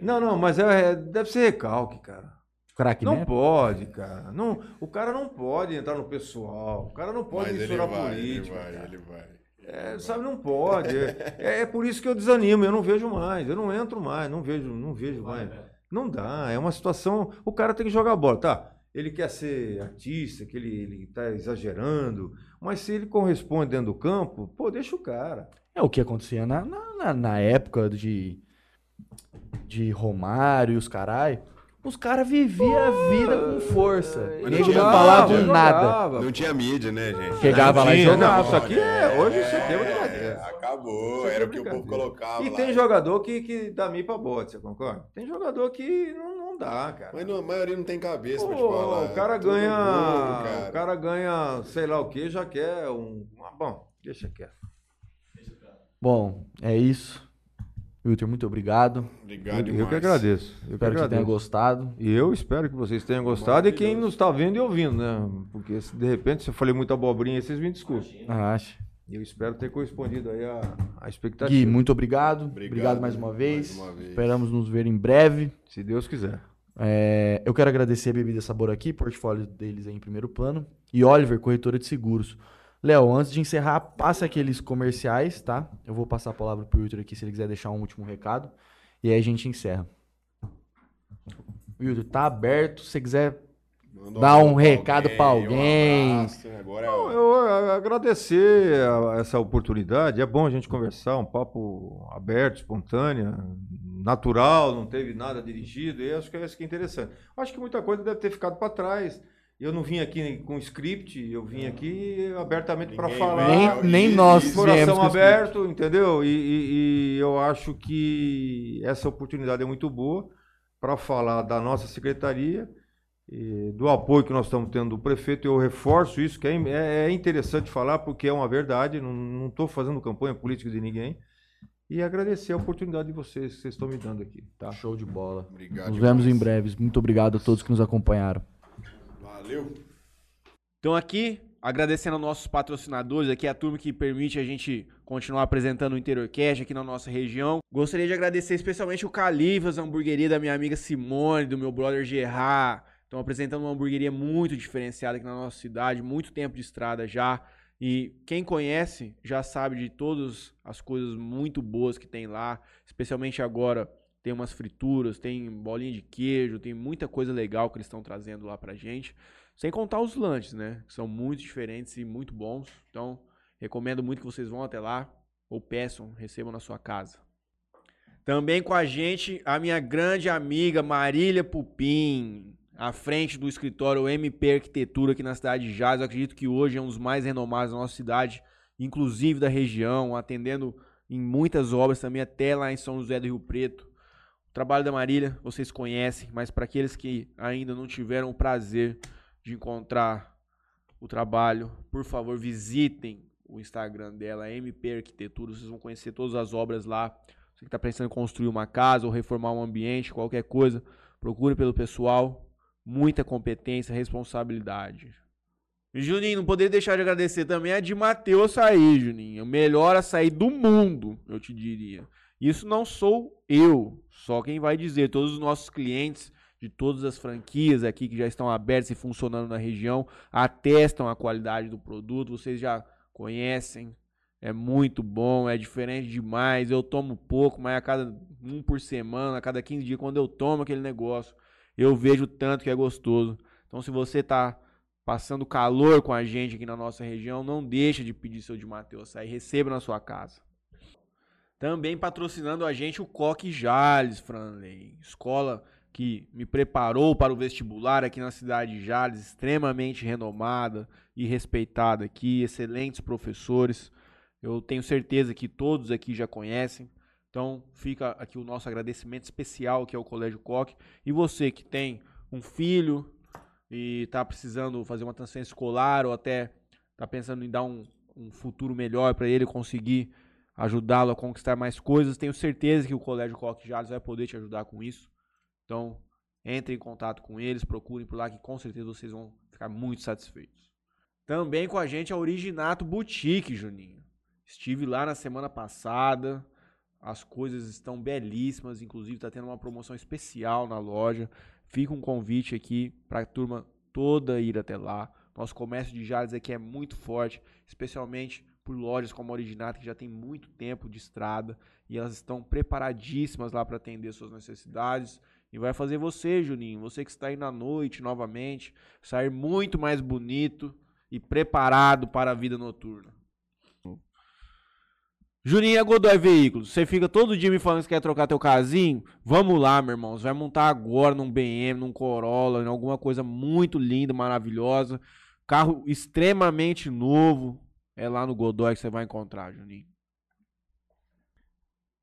Não, não, mas é, é- deve ser recalque, cara.
Craque,
Não
né?
pode, cara. Não, o cara não pode entrar no pessoal. O cara não pode
Mas ele
misturar
vai, ele
política.
vai,
cara.
ele vai.
É, sabe, não pode. É, é- é por isso que eu desanimo, eu não vejo mais, eu não entro mais, não vejo, não vejo mais. Não dá, é uma situação. O cara tem que jogar bola, tá? Ele quer ser artista, que ele, ele tá exagerando, mas se ele corresponde dentro do campo, pô, deixa o cara.
É o que acontecia na, na, na- na época de, de Romário e os carai. Os caras viviam a vida com força.
Mas
Nego
não
não
jogava,
falava
jogava,
nada.
jogava,
Não tinha mídia, né, gente?
Chegava lá e
Tinha,
jogava.
não, isso aqui é. Hoje isso aqui é outra matéria.
acabou, era o que o povo colocava.
E
lá.
tem jogador que, que dá mim pra bote, você concorda? Tem jogador que não, não dá, cara.
Mas não, a maioria não tem cabeça pra te
Pô,
falar.
o cara ganha.
bobo, cara.
O cara ganha, sei lá o que, já quer um. ah, Bom, deixa quieto.
Bom, é isso. Wilton, muito obrigado.
Obrigado
Eu,
demais.
eu que agradeço. Eu que
Espero que você tenha
agradeço.
gostado.
E eu espero que vocês tenham gostado e quem nos está vendo e ouvindo, né? Porque se de repente se eu falei muita abobrinha, vocês me desculpem.
Ah, acho.
Eu espero ter correspondido aí a, a expectativa.
Gui, muito obrigado.
Obrigado,
Obrigado, mais uma
Mais
vez.
uma vez.
Esperamos nos ver em breve.
Se Deus quiser.
É, eu quero agradecer a Bebida Sabor aqui, portfólio deles aí em primeiro plano. E Oliver, corretora de seguros. Léo, antes de encerrar, passa aqueles comerciais, tá? Eu vou passar a palavra pro Wilton aqui se ele quiser deixar um último recado. E aí a gente encerra. Wilton, tá aberto. Se você quiser
Manda
Dá
alô
um recado pra alguém.
Um abraço, Agora é
eu a- agradecer a- essa oportunidade. É bom a gente conversar, um papo aberto, espontâneo, natural, não teve nada dirigido. E acho que é isso que é interessante. Acho que muita coisa deve ter ficado para trás. Eu não vim aqui com script, eu vim aqui abertamente para falar.
Nem, nem
isso,
nós
isso.
viemos
coração aberto, entendeu? E, e- e eu acho que essa oportunidade é muito boa para falar da nossa secretaria, e do apoio que nós estamos tendo do prefeito. Eu reforço isso, que é, é- é interessante falar, porque é uma verdade, não estou fazendo campanha política de ninguém. E agradecer a oportunidade de vocês que vocês estão me dando aqui. Tá?
Show de bola.
Obrigado
Nos vemos
demais.
em breve. Muito obrigado a todos que nos acompanharam.
Valeu.
Então aqui, agradecendo aos nossos patrocinadores, aqui a turma que permite a gente continuar apresentando o Interior Cash aqui na nossa região. Gostaria de agradecer especialmente o Califas, a hamburgueria da minha amiga Simone, do meu brother Gerard. Estão apresentando uma hamburgueria muito diferenciada aqui na nossa cidade, muito tempo de estrada já. E quem conhece já sabe de todas as coisas muito boas que tem lá, especialmente agora tem umas frituras, tem bolinha de queijo, tem muita coisa legal que eles estão trazendo lá pra gente. Sem contar os lanches, né? São muito diferentes e muito bons. Então, recomendo muito que vocês vão até lá ou peçam, recebam na sua casa. Também com a gente, a minha grande amiga Marília Pupim, à frente do escritório MP Arquitetura aqui na cidade de Jales. Eu acredito que hoje é um dos mais renomados da nossa cidade, inclusive da região, atendendo em muitas obras também, até lá em São José do Rio Preto. Trabalho da Marília vocês conhecem, mas para aqueles que ainda não tiveram o prazer de encontrar o trabalho, por favor, visitem o Instagram dela, MP Arquitetura. Vocês vão conhecer todas as obras lá. Você que está pensando em construir uma casa ou reformar um ambiente, qualquer coisa, procure pelo pessoal. Muita competência, responsabilidade. Juninho, não poderia deixar de agradecer também a de Mateus Açaí, Juninho. O melhor açaí do mundo, eu te diria. Isso não sou eu, só quem vai dizer. Todos os nossos clientes de todas as franquias aqui que já estão abertas e funcionando na região atestam a qualidade do produto. Vocês já conhecem. É muito bom, é diferente demais. Eu tomo pouco, mas a cada um por semana, a cada 15 dias, quando eu tomo aquele negócio, eu vejo tanto que é gostoso. Então, se você tá passando calor com a gente aqui na nossa região, não deixa de pedir seu de Mateus Açaí, receba na sua casa. Também patrocinando a gente o Coque Jales, Franley, escola que me preparou para o vestibular aqui na cidade de Jales, extremamente renomada e respeitada aqui, excelentes professores. Eu tenho certeza que todos aqui já conhecem. Então, fica aqui o nosso agradecimento especial que é o Colégio Coque. E você que tem um filho e está precisando fazer uma transferência escolar ou até está pensando em dar um, um futuro melhor para ele conseguir ajudá-lo a conquistar mais coisas, tenho certeza que o Colégio Coque Jales vai poder te ajudar com isso. Então, entre em contato com eles, procurem por lá que com certeza vocês vão ficar muito satisfeitos. Também com a gente a Originato Boutique, Juninho. Estive lá na semana passada. As coisas estão belíssimas, inclusive está tendo uma promoção especial na loja. Fica um convite aqui para a turma toda ir até lá. Nosso comércio de Jales aqui é muito forte, especialmente por lojas como a Originato, que já tem muito tempo de estrada e elas estão preparadíssimas lá para atender suas necessidades. E vai fazer você, Juninho, você que está aí na noite novamente, sair muito mais bonito e preparado para a vida noturna. Juninho é Godoy Veículos. Você fica todo dia me falando que quer trocar teu casinho? Vamos lá, meu irmão. Você vai montar agora num BM, num Corolla, em alguma coisa muito linda, maravilhosa. Carro extremamente novo. É lá no Godoy que você vai encontrar, Juninho.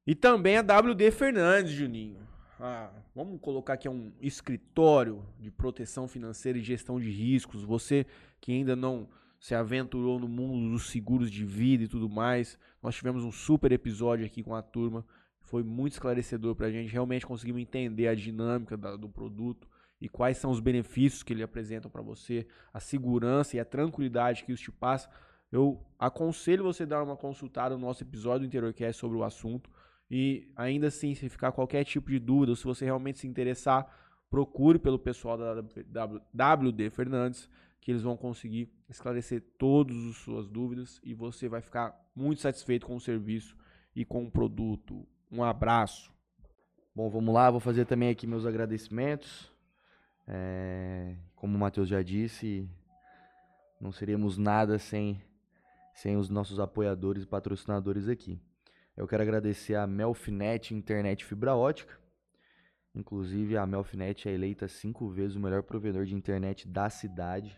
E também a WD Fernandes, Juninho. Ah, vamos colocar aqui um escritório de proteção financeira e gestão de riscos. Você que ainda não se aventurou no mundo dos seguros de vida e tudo mais. Nós tivemos um super episódio aqui com a turma. Foi muito esclarecedor para a gente. Realmente conseguimos entender a dinâmica do produto e quais são os benefícios que ele apresenta para você, a segurança e a tranquilidade que isso te passa. Eu aconselho você dar uma consultada no nosso episódio do Interiorcast sobre o assunto. E ainda assim, se ficar qualquer tipo de dúvida, ou se você realmente se interessar, procure pelo pessoal da WD Fernandes, que eles vão conseguir esclarecer todas as suas dúvidas e você vai ficar muito satisfeito com o serviço e com o produto. Um abraço.
Bom, vamos lá, vou fazer também aqui meus agradecimentos. É, como o Matheus já disse, não seríamos nada sem, sem os nossos apoiadores e patrocinadores aqui. Eu quero agradecer a Melfinet Internet Fibra Ótica. Inclusive, a Melfinet é eleita cinco vezes o melhor provedor de internet da cidade.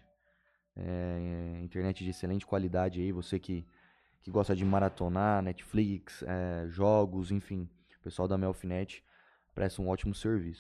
É, internet de excelente qualidade aí, você que, que gosta de maratonar, Netflix, é, jogos, enfim. O pessoal da Melfinet presta um ótimo serviço.